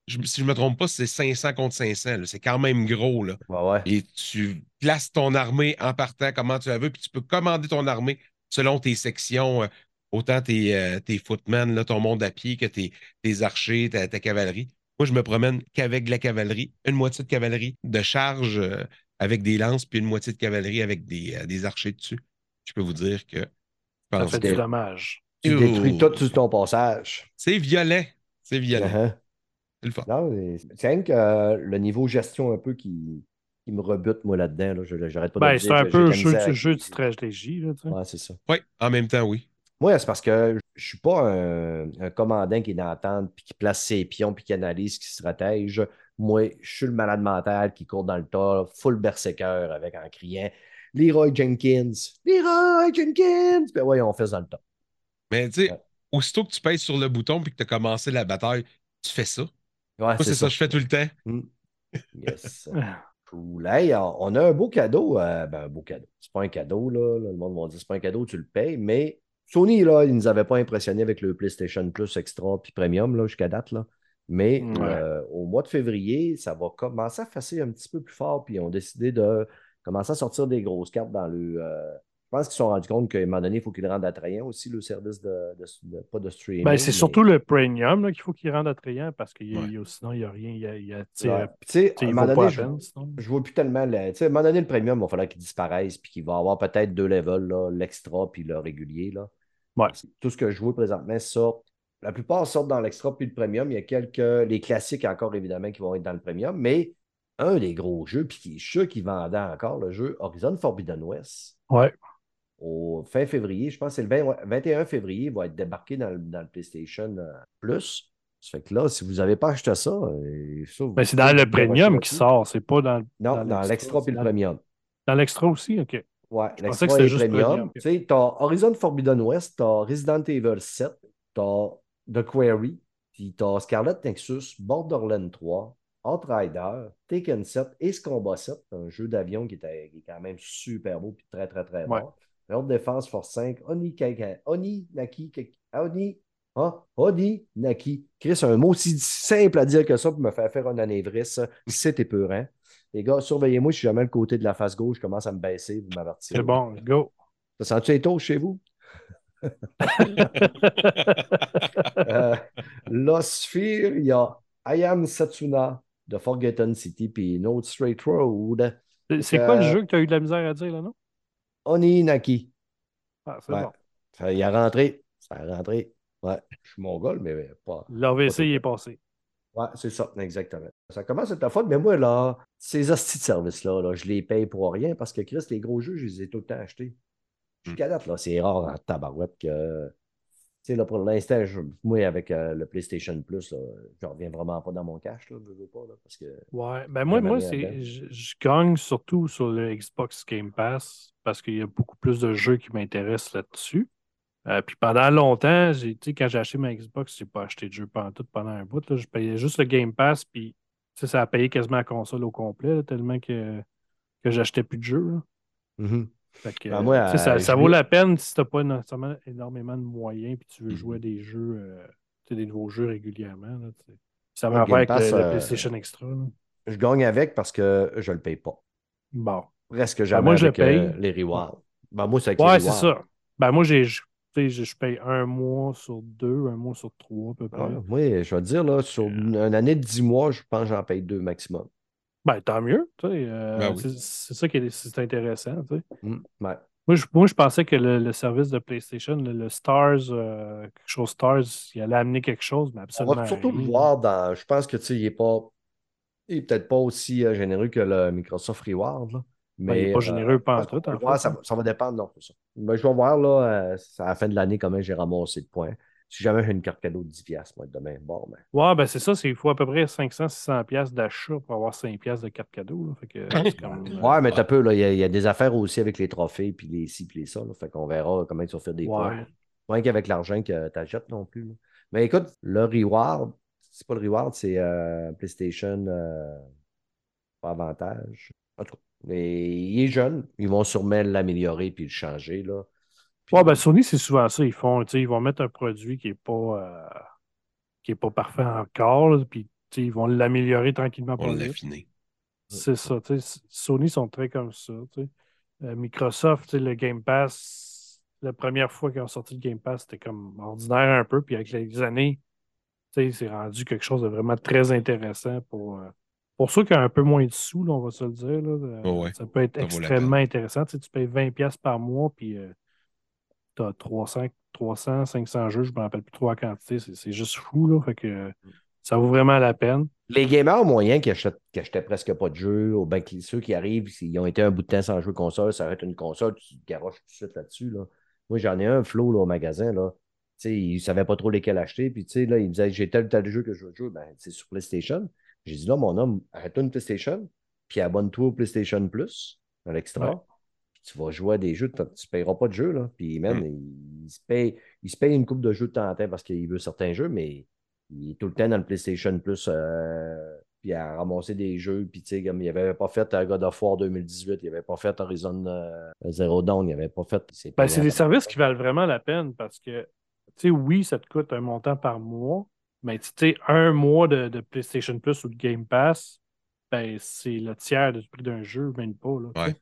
je- si je ne me trompe pas, c'est 500 contre 500. là. C'est quand même gros. Là. Ouais, ouais. Et tu places ton armée en partant comment tu la veux, puis tu peux commander ton armée selon tes sections, euh, autant tes, euh, tes footmen, là, ton monde à pied, que tes, tes archers, ta, ta cavalerie. Moi, je me promène qu'avec de la cavalerie, une moitié de cavalerie de charge euh, avec des lances, puis une moitié de cavalerie avec des, euh, des archers dessus. Je peux vous dire que Ça fait que du dommage. Tu détruis tout sur ton passage. c'est violent. C'est violent. Uh-huh. C'est le fun. Non, mais c'est rien que euh, le niveau gestion un peu qui, qui me rebute, moi, là-dedans. là. Je- J'arrête pas de Ben, le c'est dire un peu jeu, de jeu de stratégie. Là, tu sais. Ouais, c'est ça. Oui, en même temps, oui. Moi, c'est parce que je suis pas un, un commandant qui est dans la tente, puis qui place ses pions, puis qui analyse, qui stratège. Moi, je suis le malade mental qui court dans le tas, full berserker, avec en criant Leroy Jenkins, Leroy Jenkins. Ben ouais, on fait ça dans le tas. Mais tu sais, Ouais. aussitôt que tu pèses sur le bouton puis que tu as commencé la bataille, tu fais ça. Ouais, Moi, c'est ça, je fais tout le temps. Yes. Cool. Hey, on a un beau cadeau. euh, ben, un beau cadeau. C'est pas un cadeau, là. Le monde va dire c'est pas un cadeau, tu le payes, mais Sony, là, ils nous avaient pas impressionnés avec le PlayStation Plus Extra puis Premium, là, jusqu'à date, là. Mais Ouais. euh, au mois de février, ça va commencer à fasser un petit peu plus fort, puis ils ont décidé de commencer à sortir des grosses cartes dans le. euh, pense qu'ils se sont rendus compte qu'à un moment donné, il faut qu'ils le rendent attrayant aussi, le service de, de- de- pas de streaming. Ben, c'est mais- surtout le premium là, qu'il faut qu'il rende attrayant parce que Ouais. sinon, il n'y a rien. Il y a, il y a- tu sais, Ouais. euh, à un moment donné, je- je vois plus tellement. le- Tu sais, à un moment donné, le premium, il va falloir qu'il disparaisse, puis qu'il va avoir peut-être deux levels, là, l'extra puis le régulier. Là. Ouais. Tout ce que je vois présentement sort. La plupart sortent dans l'extra puis le premium. Il y a quelques. Les classiques encore, évidemment, qui vont être dans le premium. Mais un des gros jeux, puis qui, je suis sûr qu'il vendait encore le jeu Horizon Forbidden West. Ouais. Au fin février, je pense que c'est le 20 ouais, 21 février, il va être débarqué dans le, dans le PlayStation euh, Plus. Ça fait que là, si vous n'avez pas acheté ça, euh, ça, vous Ben, c'est dans le le premium qui sort, c'est pas dans, Non, dans l'extra puis le premium. Dans l'extra aussi, OK. Ouais, l'extra et juste premium. Tu sais, t'as Horizon Forbidden West, t'as Resident Evil 7, t'as The Quarry, puis t'as Scarlet Nexus, Borderlands 3, Outrider, Taken 7 et ce Combat 7, un jeu d'avion qui, était- qui est quand même super beau puis très, très, très Ouais. Haute Défense Force 5, Oni, Oni, Naki, Oni, hein, Oni, Naki. Chris, un mot aussi simple à dire que ça pour me faire faire un anévrisme, c'est épeurant. Les gars, surveillez-moi, je suis jamais le côté de la face gauche, je commence à me baisser, vous m'avertirez. C'est bon, go. Ça sent-tu les chez vous? Euh, L'Osphere, il y a I Am Satsuna de Forgotten City, puis une autre Straight Road, C'est- C'est quoi le Euh, jeu que tu as eu de la misère à dire, là, non? Oni Naki. Ah, c'est Ouais. bon. Ça, il a rentré. Ça a rentré. Ouais, je suis mongol, mais pas. L'AVC, il est passé. Ouais, c'est ça, exactement. Ça commence à être ta faute, mais moi, là, ces hosties de services-là, là, je les paye pour rien parce que Chris, les gros jeux, je les ai tout le temps achetés. Jusqu'à date, là, c'est rare en tabarouette que. Tu sais, là, pour l'instant, moi, avec euh, le PlayStation Plus, je reviens vraiment pas dans mon cash, là, je veux pas, là, parce que. Ouais. Ben moi, moi c'est, je, je gagne surtout sur le Xbox Game Pass parce qu'il y a beaucoup plus de jeux qui m'intéressent là-dessus. Euh, puis pendant longtemps, j'ai, tu sais, quand j'ai acheté ma Xbox, j'ai pas acheté de jeu pendant tout pendant un bout. là. Je payais juste le Game Pass, puis ça a payé quasiment la console au complet, là, tellement que, que j'achetais plus de jeux. là. Mhm. Que, Ben, moi, euh, tu ça, euh, ça vaut la peine si t'as pas nécessairement énormément de moyens puis tu veux jouer à des jeux, euh, tu des nouveaux jeux régulièrement. là, tu ça va avec Pass, le euh, PlayStation Extra. là. Je gagne avec parce que je le paye pas. Bon. Presque jamais moi, je avec euh, paye. les rewards. Ben, moi, c'est avec Ouais, les c'est ça. Ben, moi, j'ai, je, tu paye un mois sur deux, un mois sur trois, à peu près. Ouais, moi, je vais te dire, là, sur une, année de 10 mois, je pense que j'en paye deux maximum. Ben, tant mieux. tu sais, euh, Ben oui. c'est, ça qui est, intéressant. tu sais. Mm. Moi, je, moi, je pensais que le, le service de PlayStation, le, le Stars, euh, quelque chose Stars, il allait amener quelque chose, mais On absolument va surtout le voir dans. Je pense que tu sais, il n'est pas. Il est peut-être pas aussi euh, généreux que le Microsoft Reward. Là. Ben, il Mais est pas euh, généreux pas en tout, voir, ça, hein. ça va dépendre. Non, ça. Ben, je vais voir là, à la fin de l'année comment j'ai ramassé de points. Si jamais j'ai une carte cadeau de 10$, moi, demain, bon, ben. Ouais, ben c'est ça, c'est il faut à peu près 500-600$ piastres d'achat pour avoir 5$ piastres de carte cadeau. là. Fait que comme. euh, Ouais, mais t'as peu, là. Il y, a, il y a des affaires aussi avec les trophées, puis les ci, puis les ça. Là. Fait qu'on verra comment tu vas faire des Ouais. points. Pas qu'avec l'argent que tu achètes non plus. là. Mais écoute, le reward, c'est pas le reward, c'est euh, PlayStation euh, pas avantage. En tout cas, mais il est jeune. Ils vont sûrement l'améliorer puis le changer. Là. Puis- Ouais, ben Sony, c'est souvent ça. Ils font, ils vont mettre un produit qui n'est pas, euh, qui est pas parfait encore, là, puis ils vont l'améliorer tranquillement. On pas l'a vite. fini. C'est ça. tu sais, Sony sont très comme ça. Euh, Microsoft, le Game Pass, la première fois qu'ils ont sorti le Game Pass, c'était comme ordinaire un peu. Puis avec les années, c'est rendu quelque chose de vraiment très intéressant pour, euh, pour ceux qui ont un peu moins de sous, là, on va se le dire. là, Oh ouais, ça peut être extrêmement intéressant. Tu payes 20$ par mois, puis tu as 300, 300, 500 jeux, je ne me rappelle plus trop la quantité. C'est juste fou. Là, fait que ça vaut vraiment la peine. Les gamers moyens qui achètent, qui achetaient presque pas de jeux, ou bien qui- ceux qui arrivent, ils ont été un bout de temps sans jouer console, ça va être une console, tu te garoches tout de suite là-dessus. Là. Moi, j'en ai un, Flo, là, au magasin. Là. Il ne savait pas trop lesquels acheter. Puis, tu sais, là, il me disait, j'ai tel ou tel jeu que je veux jouer. Ben, c'est sur PlayStation. J'ai dit, là, mon homme, arrête-toi une PlayStation, puis abonne-toi au PlayStation Plus, à l'extra. Ouais. Tu vas jouer à des jeux, tu ne payeras pas de jeux. Là. Puis, même, Mm. il, il se paye, il se paye une coupe de jeux de temps en temps parce qu'il veut certains jeux, mais il est tout le temps dans le PlayStation Plus, euh, puis à ramasser des jeux. Puis, tu sais, comme il n'avait pas fait euh, God of War 2018, il n'avait pas fait Horizon euh, Zero Dawn, il n'avait pas fait. c'est Ben, c'est des services qui valent vraiment la peine parce que, tu sais, oui, ça te coûte un montant par mois, mais tu sais, un mois de, de PlayStation Plus ou de Game Pass, ben, c'est le tiers du prix d'un jeu, même pas. Là. Ouais.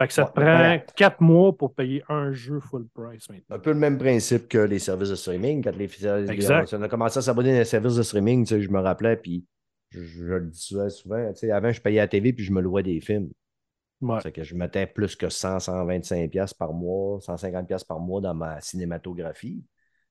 Fait que ça te prend quatre mois pour payer un jeu full price maintenant. Un peu le même principe que les services de streaming. Quand les, Exact. on a commencé à s'abonner à des services de streaming, tu sais, je me rappelais, puis je, je le disais souvent, tu sais, avant, je payais à la TV, puis je me louais des films. Ouais. C'est que je mettais plus que 100, 125 pièces par mois, 150 pièces par mois dans ma cinématographie.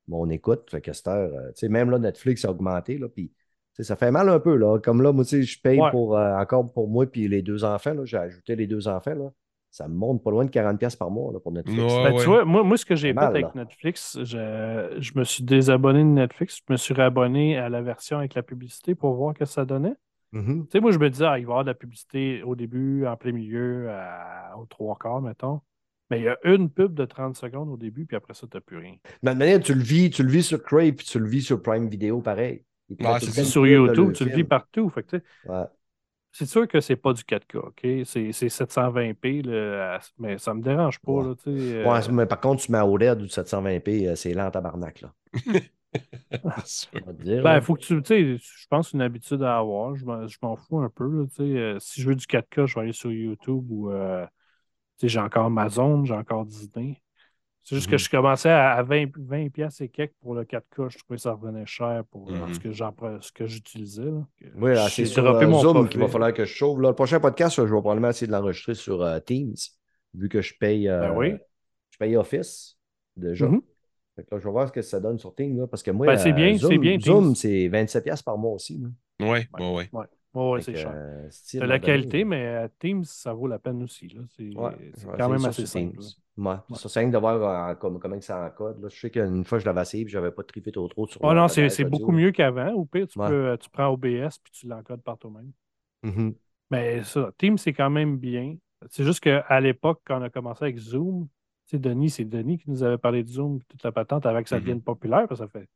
Mon écoute, fait que cette heure, euh, tu sais, même là, Netflix a augmenté, là, puis ça fait mal un peu, là. Comme là, moi, tu sais, je paye Ouais. pour, euh, encore pour moi, puis les deux enfants, j'ai ajouté les deux enfants, là. Ça me monte pas loin de 40 pièces par mois, là, pour Netflix. Ouais, Ben, ouais. tu vois, moi, moi, ce que j'ai C'est fait mal, avec là. Netflix, je, je me suis désabonné de Netflix, je me suis réabonné à la version avec la publicité pour voir ce que ça donnait. Mhm. Tu sais, moi, je me disais, ah, il va y avoir de la publicité au début, en plein milieu, à- aux trois quarts, mettons. Mais il y a une pub de 30 secondes au début, puis après ça, tu n'as plus rien. Mais de manière, tu le vis, tu le vis sur Crave, puis tu le vis sur Prime Video, pareil. Ouais, c'est le une Sur YouTube, tu le vis partout. Fait que, tu sais, Ouais. C'est sûr que c'est pas du 4K, OK? C'est c'est 720p, là, à- mais ça me dérange pas, Ouais. là. Ouais, euh, mais par contre, tu mets OLED ou 720p, euh, c'est lent en tabarnak, là. Dire, Ben, faut que tu. Tu sais, je pense que c'est une habitude à avoir. Je m'en fous un peu. là. Euh, si je veux du 4K, je vais aller sur YouTube ou. j'ai encore Amazon, j'ai encore Disney. C'est juste que Mhm. je commençais à, à 20, 20 piastres et quelques pour le 4K. Je trouvais que ça revenait cher pour euh, Mhm. ce que j'en ce que j'utilisais. là. Oui, J'ai c'est sur euh, mon Zoom qu'il va falloir que je sauve. Là, le prochain podcast, je vais probablement essayer de l'enregistrer sur euh, Teams, vu que je paye, euh, Ben oui. je paye Office déjà. Mhm. Fait que là, je vais voir ce que ça donne sur Teams, là, parce que moi, Ben, c'est euh, bien, Zoom, c'est bien, Zoom, Teams. c'est 27$ piastres par mois aussi. là. Ouais, ouais, Ouais, Fait c'est cher. euh, à la qualité, mais euh, Teams, ça vaut la peine aussi. C'est Ouais, quand même assez simple. Ça, c'est rien de voir euh, comme- comment ça encode. Là. Je sais qu'une fois, je l'avais essayé et je n'avais pas trippé trop trop sur Oh non, c'est beaucoup mieux qu'avant. Au pire, tu, peux, euh, tu prends OBS puis tu l'encodes par toi-même. Mhm. Mais ça, Teams, c'est quand même bien. C'est juste qu'à l'époque, quand on a commencé avec Zoom, sais, Denis, c'est Denis qui nous avait parlé de Zoom, toute la patente, avant que ça Mhm. devienne populaire, parce que ça fait.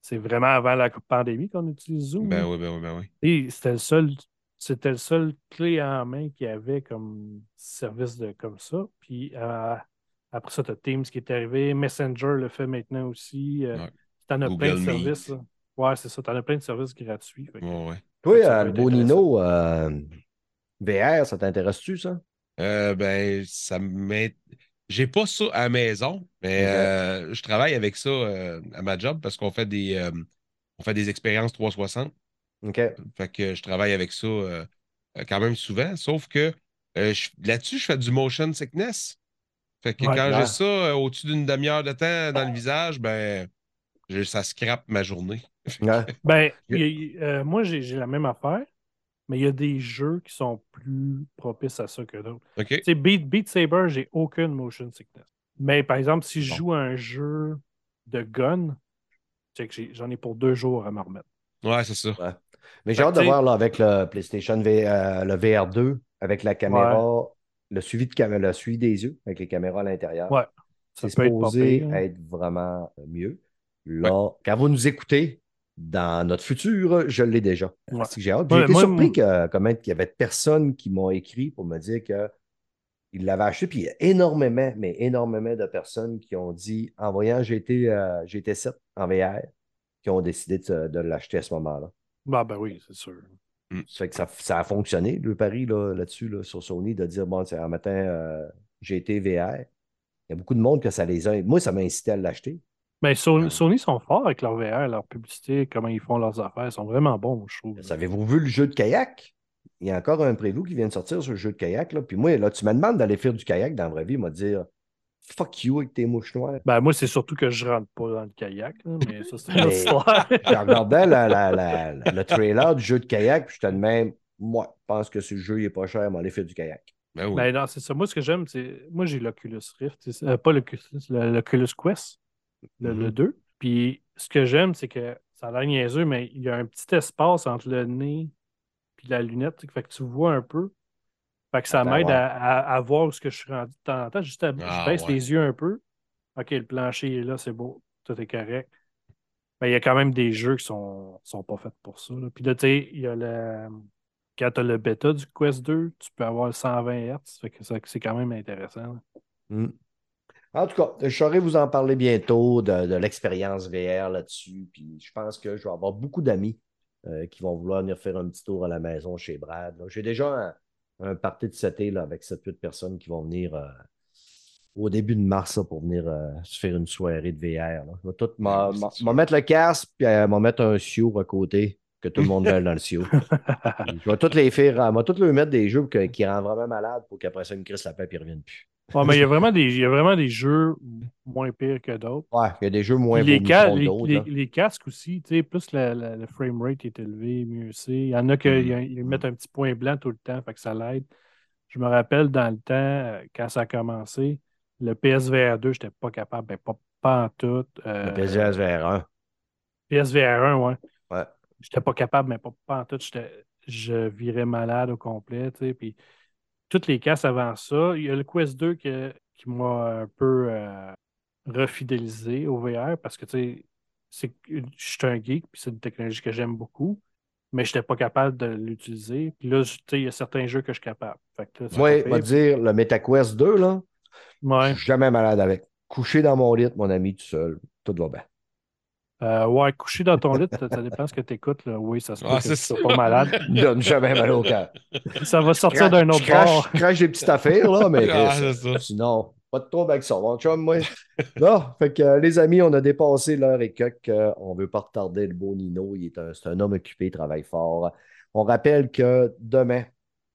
C'est vraiment avant la pandémie qu'on utilise Zoom. Ben là. oui, ben oui, ben oui. Et c'était le seul, c'était le seul clé en main qu'il y avait comme service de comme ça. Puis euh, après ça, tu as Teams qui est arrivé, Messenger le fait maintenant aussi. Euh, Ouais. T'en as Google plein de Meet. services. là. Ouais, c'est ça. T'en as plein de services gratuits. Que- Ouais, ouais. Toi, Ça euh, peut le être beau intéressant. Nino, euh, VR, ça t'intéresse-tu, ça? Euh, ben, ça m'int- J'ai pas ça à la maison, mais euh, je travaille avec ça euh, à ma job parce qu'on fait des euh, on fait des expériences 360. OK. Fait que je travaille avec ça quand même souvent. Sauf que euh, là-dessus, je fais du motion sickness. Fait que Ouais, quand j'ai ça euh, au-dessus d'une demi-heure de temps dans le visage, ben je- ça scrape ma journée. Ouais. Ben, y euh, moi, j'ai la même affaire, mais il y a des jeux qui sont plus propices à ça que d'autres. OK? Tu sais, Beat, Beat Saber, j'ai aucune motion sickness. Mais par exemple, si je Bon. joue à un jeu de gun, j'en ai pour deux jours à me remettre. Ouais, c'est ça. Mais j'ai hâte de voir là, avec le PlayStation V- euh, le VR2, avec la caméra, le suivi de cam- le suivi des yeux, avec les caméras à l'intérieur. Ouais. Ça C'est peut être supposé hein. être vraiment mieux. Là, quand vous nous écoutez, dans notre futur, je l'ai déjà. Ouais. Que J'ai hâte. J'ai Ouais, été moi, surpris que, qu'il y avait de personnes qui m'ont écrit pour me dire qu'ils l'avaient acheté. Puis il y a énormément, mais énormément de personnes qui ont dit, en voyant GT, euh, GT7 en VR, qui ont décidé de, de l'acheter à ce moment-là. Bah, ben oui, c'est sûr. Ça fait que ça, ça a fonctionné, le pari là, là-dessus, là, sur Sony, de dire, bon, c'est un matin, euh, GT VR. Il y a beaucoup de monde que ça les a. Moi, ça m'a incité à l'acheter. Mais Sony, Ah. Sony sont forts avec leur VR, leur publicité, comment ils font leurs affaires. Ils sont vraiment bons, je trouve. Avez-vous vu le jeu de kayak? Il y a encore un preview qui vient de sortir sur le jeu de kayak. Là. Puis moi, là, tu me demandes d'aller faire du kayak dans la vraie vie, il m'a dire fuck you avec tes mouches noires. Ben, moi, c'est surtout que je rentre pas dans le kayak, là, mais ça, c'est une histoire. Je regardais la- la- la- la- le trailer du jeu de kayak, puis j'étais de même, moi, je pense que ce jeu il est pas cher, mais aller faire du kayak. Ben oui. Ben non, c'est ça. Moi, ce que j'aime, c'est. Moi, j'ai l'Oculus Rift. euh, pas l'Oculus, le- l'Oculus Quest, le, le Mhm. 2. Puis ce que j'aime, c'est que ça a l'air niaiseux, mais il y a un petit espace entre le nez et la lunette. Fait que tu vois un peu. Fait que ça m'aide à, à- à voir où ce que je suis rendu de temps en temps. Juste à- Ah, je baisse ouais. les yeux un peu. OK, le plancher est là, c'est beau. Tout est correct. Mais il y a quand même des jeux qui sont, sont pas faits pour ça. là. Puis là, tu sais, il y a le. Quand tu as le bêta du Quest 2, tu peux avoir le 120 Hz. Fait que c'est quand même intéressant. En tout cas, je saurai vous en parler bientôt de, de l'expérience VR là-dessus. Puis je pense que je vais avoir beaucoup d'amis euh, qui vont vouloir venir faire un petit tour à la maison chez Brad. J'ai déjà un, un party de cet été là, avec 7-8 personnes qui vont venir euh, au début de mars là, pour venir euh, se faire une soirée de VR. là. Je vais tout m'a mettre le casque puis m'a mettre un sioux à côté, que tout le monde veut dans le sioux. Puis je vais toutes les faire, moi toutes leur mettre des jeux qui rendent vraiment malade pour qu'après ça, ils me crissent la paix et ils ne reviennent plus. Ouais, mais il y a vraiment des, il y a vraiment des jeux moins pires que d'autres. Ouais, il y a des jeux moins les, beaux ca- que les, d'autres. les- les casques aussi, tu sais, plus la- la- le frame rate est élevé, mieux c'est. Il y en a qui ils mettent un petit point blanc tout le temps, fait que ça l'aide. Je me rappelle dans le temps, euh, quand ça a commencé, le PSVR 2, je n'étais pas capable, ben pas, pas en tout. Euh, Le PSVR 1. PSVR 1, ouais. Ouais. J'étais pas capable, mais pas, pas en tout. Je virais malade au complet, tu sais. Puis toutes les casques avant ça, il y a le Quest 2 que- qui m'a un peu euh, refidélisé au VR parce que, tu sais, je suis un geek, puis c'est une technologie que j'aime beaucoup, mais je n'étais pas capable de l'utiliser. Puis là, je- tu sais, il y a certains jeux que je suis capable. Pire. vais te dire, le MetaQuest 2, là, Ouais. je suis jamais malade avec. Couché dans mon lit, mon ami, tout seul, tout va bien. Euh, ouais, couché dans ton lit, ça dépend ce que tu écoutes. Oui, ça se peut Ah, que c'est tu pas malade. Donne jamais mal au cœur. Ça va sortir d'un autre crache, bord. je crache des petites affaires, là, mais Ah, Chris, c'est ça. sinon, pas de trouble avec ça, mon chum, moi. Non, fait que euh, les amis, on a dépassé l'heure et quelques. euh, on veut pas retarder le beau Nino. Il est un, c'est un homme occupé, il travaille fort. On rappelle que demain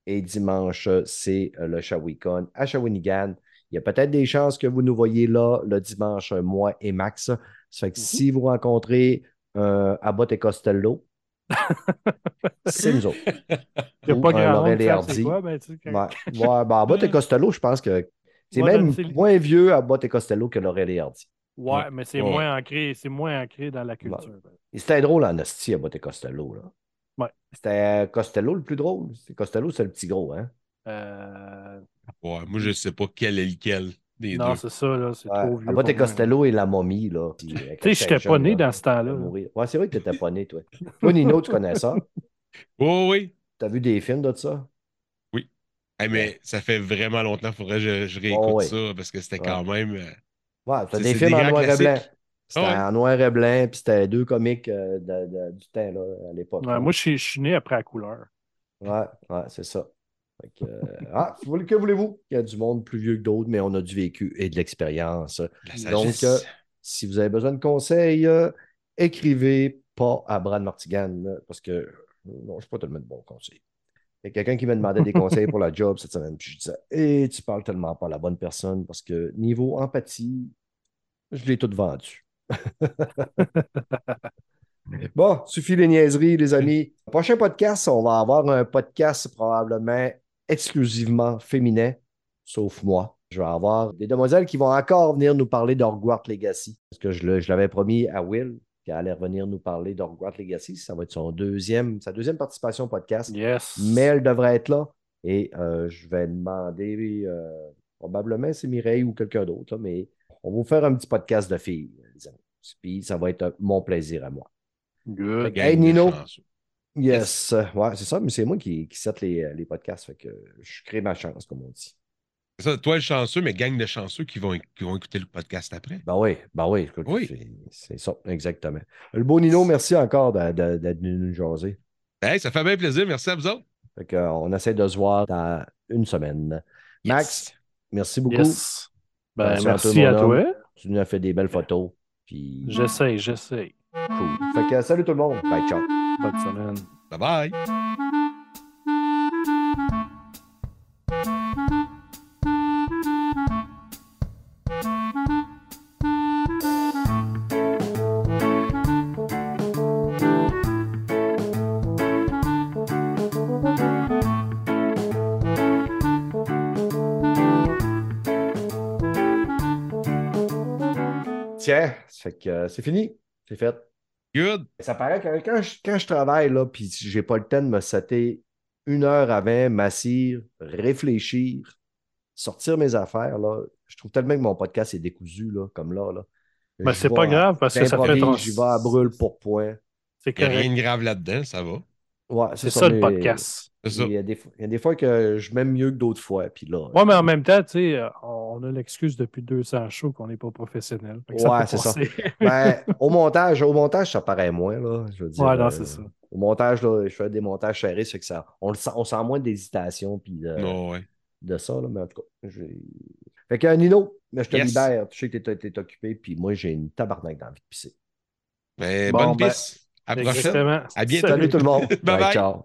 et dimanche, c'est euh, le Shawicon à Shawinigan. Il y a peut-être des chances que vous nous voyez là le dimanche, moi et Max. Ça fait que si vous rencontrez euh, Abbott et Costello, c'est nous autres. Il n'y a Ou pas grand Laurel monde Hardy. quoi, ben, tu sais, quand- Ouais, ouais ben, Abbott et Costello, je pense que c'est Ouais, même ben, moins vieux Abbott et Costello que Laurel et Hardy. Ouais, mais c'est Ouais. moins ancré, c'est moins ancré dans la culture. ben. Et C'était drôle en hostie, Abbott et Costello. Là. Ouais. C'était Costello le plus drôle. C'est- Costello, c'est le petit gros, hein? Euh, Ouais, moi, je sais pas quel est lequel. Des Non, deux. c'est ça, là. C'est Ouais, trop vieux. Abbott et. Costello et la momie, là. Tu Tu sais, je n'étais pas né dans ce temps-là. là. Ouais, c'est vrai que tu n'étais pas né, toi. Toi, Nino, tu connais ça? Oh, oui. Tu as vu des films de ça? Eh, mais ça fait vraiment longtemps, il faudrait que je, je réécoute Oh, ouais. ça parce que c'était quand même. euh, Ouais, tu as des films des en noir et blanc. C'était Ah ouais. en noir et blanc, puis c'était deux comiques euh, de- de- du temps, là, à l'époque. Ouais, moi, je suis, je suis né après la couleur. Ouais, ouais, c'est ça. Que, euh, ah, que voulez-vous? Il y a du monde plus vieux que d'autres, mais on a du vécu et de l'expérience. Donc, euh, si vous avez besoin de conseils, euh, écrivez pas à Brad Martigan, parce que non, je ne suis pas tellement de bons conseils. Il y a quelqu'un qui me demandait des conseils pour la job cette semaine, puis je disais, et tu parles tellement pas à la bonne personne, parce que niveau empathie, je l'ai tout vendu. Bon, suffit les niaiseries, les amis. Prochain podcast, on va avoir un podcast probablement exclusivement féminin, sauf moi. Je vais avoir des demoiselles qui vont encore venir nous parler d'Hogwarts Legacy. Parce que je, le- je l'avais promis à Will qu'elle allait revenir nous parler d'Hogwarts Legacy. Ça va être son deuxième, sa deuxième participation au podcast. Yes. Mais elle devrait être là. Et euh, je vais demander, euh, probablement c'est Mireille ou quelqu'un d'autre, mais on va vous faire un petit podcast de filles, les amis. Puis ça va être mon plaisir à moi. Good. Hey, Nino. Yes. Ouais, c'est ça, mais c'est moi qui, qui set les, les podcasts. Fait que je crée ma chance, comme on dit. C'est ça, toi le chanceux, mais gang de chanceux qui vont, qui vont écouter le podcast après. Ben oui, ben oui, écoute, Oui. c'est- ça, exactement. Le beau Nino, merci encore d'être venu nous jaser. Hey, ça fait bien plaisir. Merci à vous autres. Fait que, euh, on essaie de se voir dans une semaine. Max, merci beaucoup. Yes. Ben, merci toi, à toi. homme. Tu nous as fait des belles photos. Puis J'essaye, j'essaye. cool. Fait que salut tout le monde. Bye, ciao. Bonne semaine. Bye bye. Tiens, euh, c'est fini. C'est fait. Good. Ça paraît que quand je, quand je travaille, là, puis j'ai pas le temps de me setter une heure avant, m'assire, réfléchir, sortir mes affaires, là, je trouve tellement que mon podcast est décousu, là, comme là. là. Ben, Je c'est pas à- grave parce que ça fait ton... J'y vais à brûle pour point. C'est Il n'y a rien de grave là-dedans, ça va. Ouais, C'est ça le mais podcast. Il y, a des, fois- il y a des fois que je m'aime mieux que d'autres fois. Puis là, Ouais, mais en même temps, tu sais, euh, on a l'excuse depuis 200 shows qu'on n'est pas professionnel. Ouais, c'est ça. ben, au montage, au montage, ça paraît moins, là. Je veux dire, Ouais, non, euh, c'est ça. Au montage, là, je fais des montages serrés, c'est que ça. On, le sent, on sent moins d'hésitation puis de, ouais. de ça, là, mais en tout cas. j'ai- Fait que Nino, je te Yes. libère. Tu sais que t'es, t'es occupé, puis moi, j'ai une tabarnak d'envie de pisser. Mais Bon, bonne ben, piste. À la prochaine. Exactement. À bientôt. Salut tout le monde. Bye bye. Ciao.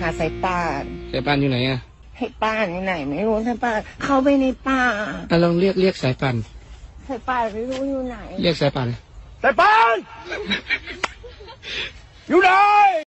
หาสายป่านสายป่านอยู่ไหนอะให้ป้านไหนๆไม่รู้สายป่านเข้าไปในป่าอะลองเรียกเรียกสายป่านสายป่านไม่รู้อยู่ไหน เรียกสายป่านสายป่านอยู่ไหน